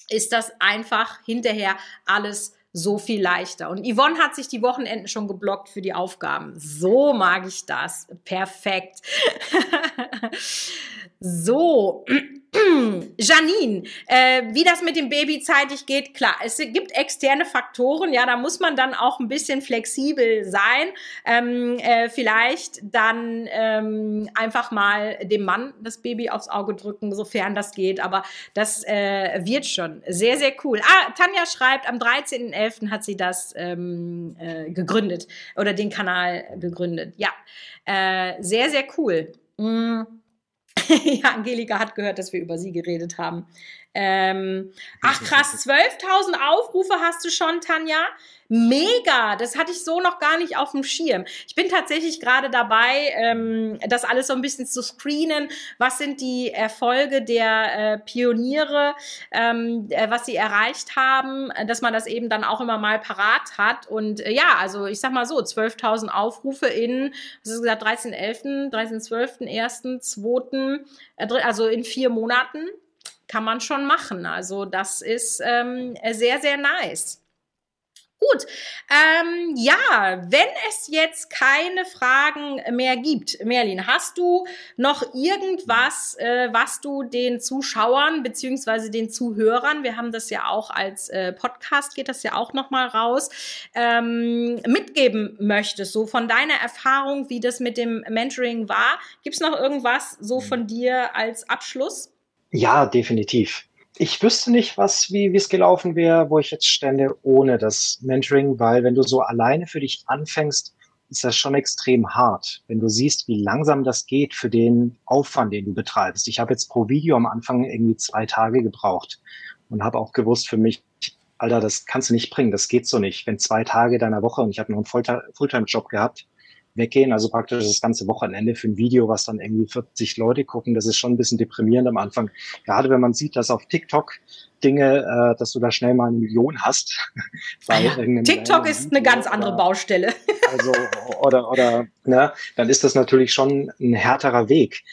ist das einfach hinterher alles so viel leichter. Und Yvonne hat sich die Wochenenden schon geblockt für die Aufgaben. So mag ich das. Perfekt. so. Janine, äh, wie das mit dem Baby zeitig geht, klar, es gibt externe Faktoren, ja, da muss man dann auch ein bisschen flexibel sein. Ähm, äh, vielleicht dann ähm, einfach mal dem Mann das Baby aufs Auge drücken, sofern das geht, aber das äh, wird schon. Sehr, sehr cool. Ah, Tanja schreibt, am 13.11. hat sie das ähm, äh, gegründet oder den Kanal gegründet. Ja, äh, sehr, sehr cool. Mm. ja, Angelika hat gehört, dass wir über sie geredet haben. Ähm, ach krass, 12.000 Aufrufe hast du schon, Tanja. Mega, das hatte ich so noch gar nicht auf dem Schirm. Ich bin tatsächlich gerade dabei, ähm, das alles so ein bisschen zu screenen. Was sind die Erfolge der äh, Pioniere, ähm, äh, was sie erreicht haben, dass man das eben dann auch immer mal parat hat. Und äh, ja, also ich sag mal so, 12.000 Aufrufe in, was ist gesagt, 13.11., 13.12., 1., 2., also in vier Monaten kann man schon machen. Also das ist ähm, sehr, sehr nice. Gut, ähm, ja, wenn es jetzt keine Fragen mehr gibt, Merlin, hast du noch irgendwas, äh, was du den Zuschauern beziehungsweise den Zuhörern, wir haben das ja auch als äh, Podcast, geht das ja auch noch mal raus, ähm, mitgeben möchtest, so von deiner Erfahrung, wie das mit dem Mentoring war? Gibt es noch irgendwas so von dir als Abschluss? Ja, definitiv. Ich wüsste nicht, was, wie, es gelaufen wäre, wo ich jetzt stände ohne das Mentoring, weil wenn du so alleine für dich anfängst, ist das schon extrem hart, wenn du siehst, wie langsam das geht für den Aufwand, den du betreibst. Ich habe jetzt pro Video am Anfang irgendwie zwei Tage gebraucht und habe auch gewusst für mich, Alter, das kannst du nicht bringen, das geht so nicht. Wenn zwei Tage deiner Woche und ich habe noch einen Fulltime-Job gehabt, weggehen, also praktisch das ganze Wochenende für ein Video, was dann irgendwie 40 Leute gucken, das ist schon ein bisschen deprimierend am Anfang. Gerade wenn man sieht, dass auf TikTok Dinge, äh, dass du da schnell mal eine Million hast. Ah TikTok ist eine ganz andere oder, Baustelle. also, oder, oder, ne, dann ist das natürlich schon ein härterer Weg.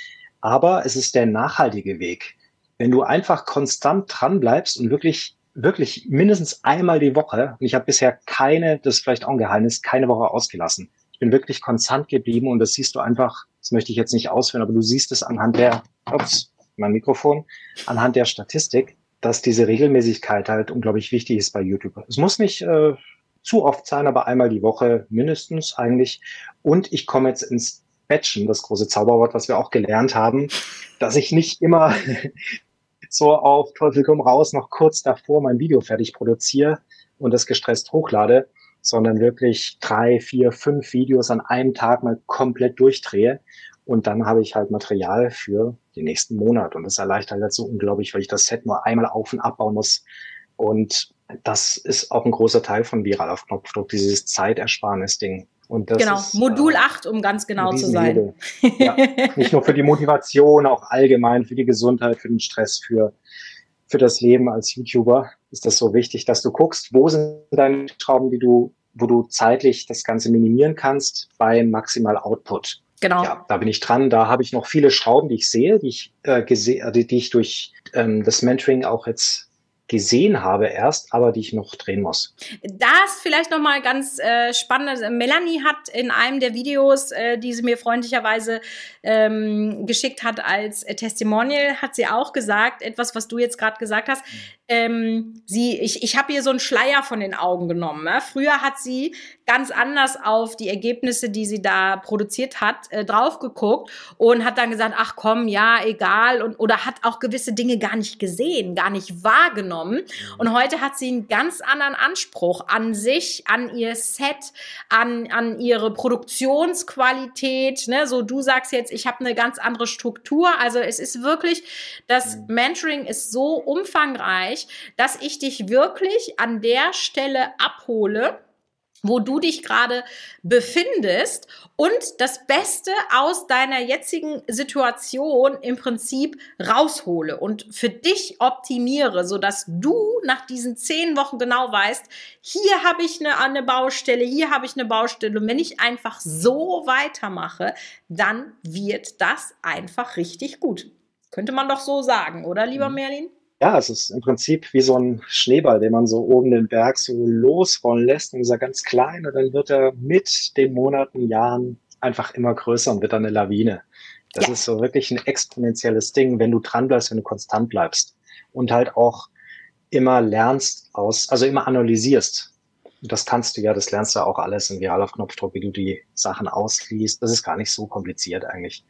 Aber es ist der nachhaltige Weg. Wenn du einfach konstant dran bleibst und wirklich wirklich mindestens einmal die Woche, und ich habe bisher keine, das ist vielleicht auch ein Geheimnis, keine Woche ausgelassen ich bin wirklich konstant geblieben und das siehst du einfach, das möchte ich jetzt nicht ausführen, aber du siehst es anhand der, ups, mein Mikrofon, anhand der Statistik, dass diese Regelmäßigkeit halt unglaublich wichtig ist bei YouTube. Es muss nicht äh, zu oft sein, aber einmal die Woche mindestens eigentlich. Und ich komme jetzt ins Batchen, das große Zauberwort, was wir auch gelernt haben, dass ich nicht immer so auf Teufel komm raus noch kurz davor mein Video fertig produziere und das gestresst hochlade, sondern wirklich drei, vier, fünf Videos an einem Tag mal komplett durchdrehe. Und dann habe ich halt Material für den nächsten Monat. Und das erleichtert halt so unglaublich, weil ich das Set nur einmal auf und abbauen muss. Und das ist auch ein großer Teil von Viral auf Knopfdruck, dieses Zeitersparnis-Ding. Und das genau, ist, Modul äh, 8, um ganz genau zu sein. Ja, nicht nur für die Motivation, auch allgemein für die Gesundheit, für den Stress, für, für das Leben als YouTuber ist das so wichtig, dass du guckst, wo sind deine Schrauben, die du, wo du zeitlich das Ganze minimieren kannst bei maximal Output. Genau. Ja, da bin ich dran. Da habe ich noch viele Schrauben, die ich sehe, die ich äh, die, die ich durch ähm, das Mentoring auch jetzt gesehen habe erst, aber die ich noch drehen muss. Das vielleicht noch mal ganz äh, spannend. Melanie hat in einem der Videos, äh, die sie mir freundlicherweise ähm, geschickt hat als äh, Testimonial, hat sie auch gesagt, etwas, was du jetzt gerade gesagt hast. Ähm, sie, ich, ich habe ihr so einen Schleier von den Augen genommen. Ne? Früher hat sie ganz anders auf die Ergebnisse, die sie da produziert hat, äh, drauf geguckt und hat dann gesagt, ach komm, ja, egal und oder hat auch gewisse Dinge gar nicht gesehen, gar nicht wahrgenommen. Mhm. Und heute hat sie einen ganz anderen Anspruch an sich, an ihr Set, an an ihre Produktionsqualität. Ne? So du sagst jetzt, ich habe eine ganz andere Struktur. Also es ist wirklich, das mhm. Mentoring ist so umfangreich, dass ich dich wirklich an der Stelle abhole wo du dich gerade befindest und das Beste aus deiner jetzigen Situation im Prinzip raushole und für dich optimiere, so dass du nach diesen zehn Wochen genau weißt, hier habe ich eine, eine Baustelle, hier habe ich eine Baustelle und wenn ich einfach so weitermache, dann wird das einfach richtig gut. Könnte man doch so sagen, oder lieber mhm. Merlin? Ja, es ist im Prinzip wie so ein Schneeball, den man so oben den Berg so losrollen lässt. Und ist er ganz klein und dann wird er mit den Monaten, Jahren einfach immer größer und wird dann eine Lawine. Das ja. ist so wirklich ein exponentielles Ding, wenn du dran bleibst, wenn du konstant bleibst und halt auch immer lernst aus, also immer analysierst. Das kannst du ja, das lernst du auch alles in Viral auf Knopfdruck, wie du die Sachen ausliest. Das ist gar nicht so kompliziert eigentlich.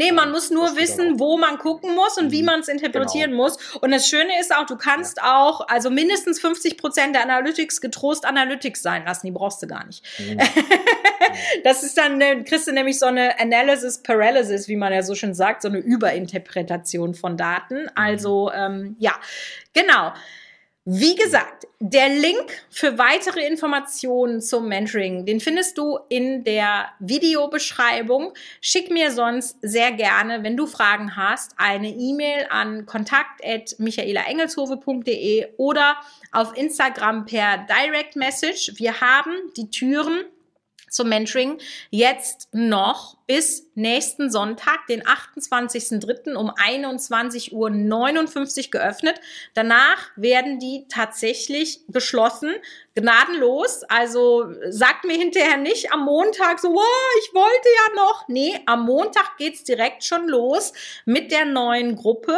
Nee, man muss nur wissen, wo man gucken muss und wie mhm. man es interpretieren genau. muss. Und das Schöne ist auch, du kannst ja. auch, also mindestens 50 Prozent der Analytics getrost Analytics sein lassen. Die brauchst du gar nicht. Mhm. das ist dann, kriegst du nämlich so eine Analysis Paralysis, wie man ja so schön sagt, so eine Überinterpretation von Daten. Mhm. Also, ähm, ja, genau. Wie gesagt, der Link für weitere Informationen zum Mentoring, den findest du in der Videobeschreibung. Schick mir sonst sehr gerne, wenn du Fragen hast, eine E-Mail an kontakt@michaelaengelshove.de oder auf Instagram per Direct Message. Wir haben die Türen zum Mentoring jetzt noch bis nächsten Sonntag, den 28.03. um 21.59 Uhr geöffnet. Danach werden die tatsächlich geschlossen, gnadenlos. Also sagt mir hinterher nicht am Montag so, oh, ich wollte ja noch. Nee, am Montag geht's direkt schon los mit der neuen Gruppe.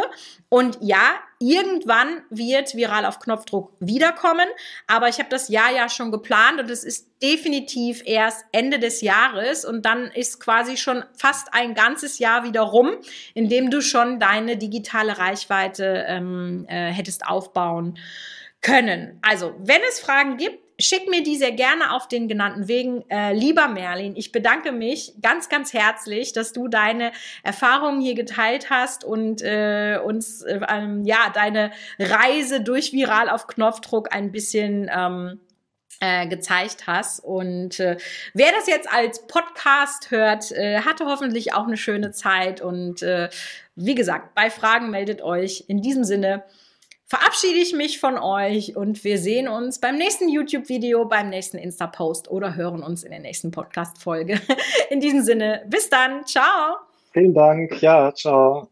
Und ja, irgendwann wird viral auf Knopfdruck wiederkommen. Aber ich habe das Jahr ja schon geplant und es ist definitiv erst Ende des Jahres. Und dann ist quasi schon fast ein ganzes Jahr wieder rum, in dem du schon deine digitale Reichweite ähm, äh, hättest aufbauen können. Also, wenn es Fragen gibt, schick mir die sehr gerne auf den genannten Wegen. Äh, lieber Merlin, ich bedanke mich ganz, ganz herzlich, dass du deine Erfahrungen hier geteilt hast und äh, uns äh, ähm, ja deine Reise durch Viral auf Knopfdruck ein bisschen ähm, äh, gezeigt hast. Und äh, wer das jetzt als Podcast hört, äh, hatte hoffentlich auch eine schöne Zeit. Und äh, wie gesagt, bei Fragen meldet euch. In diesem Sinne verabschiede ich mich von euch und wir sehen uns beim nächsten YouTube-Video, beim nächsten Insta-Post oder hören uns in der nächsten Podcast-Folge. In diesem Sinne, bis dann. Ciao. Vielen Dank. Ja, ciao.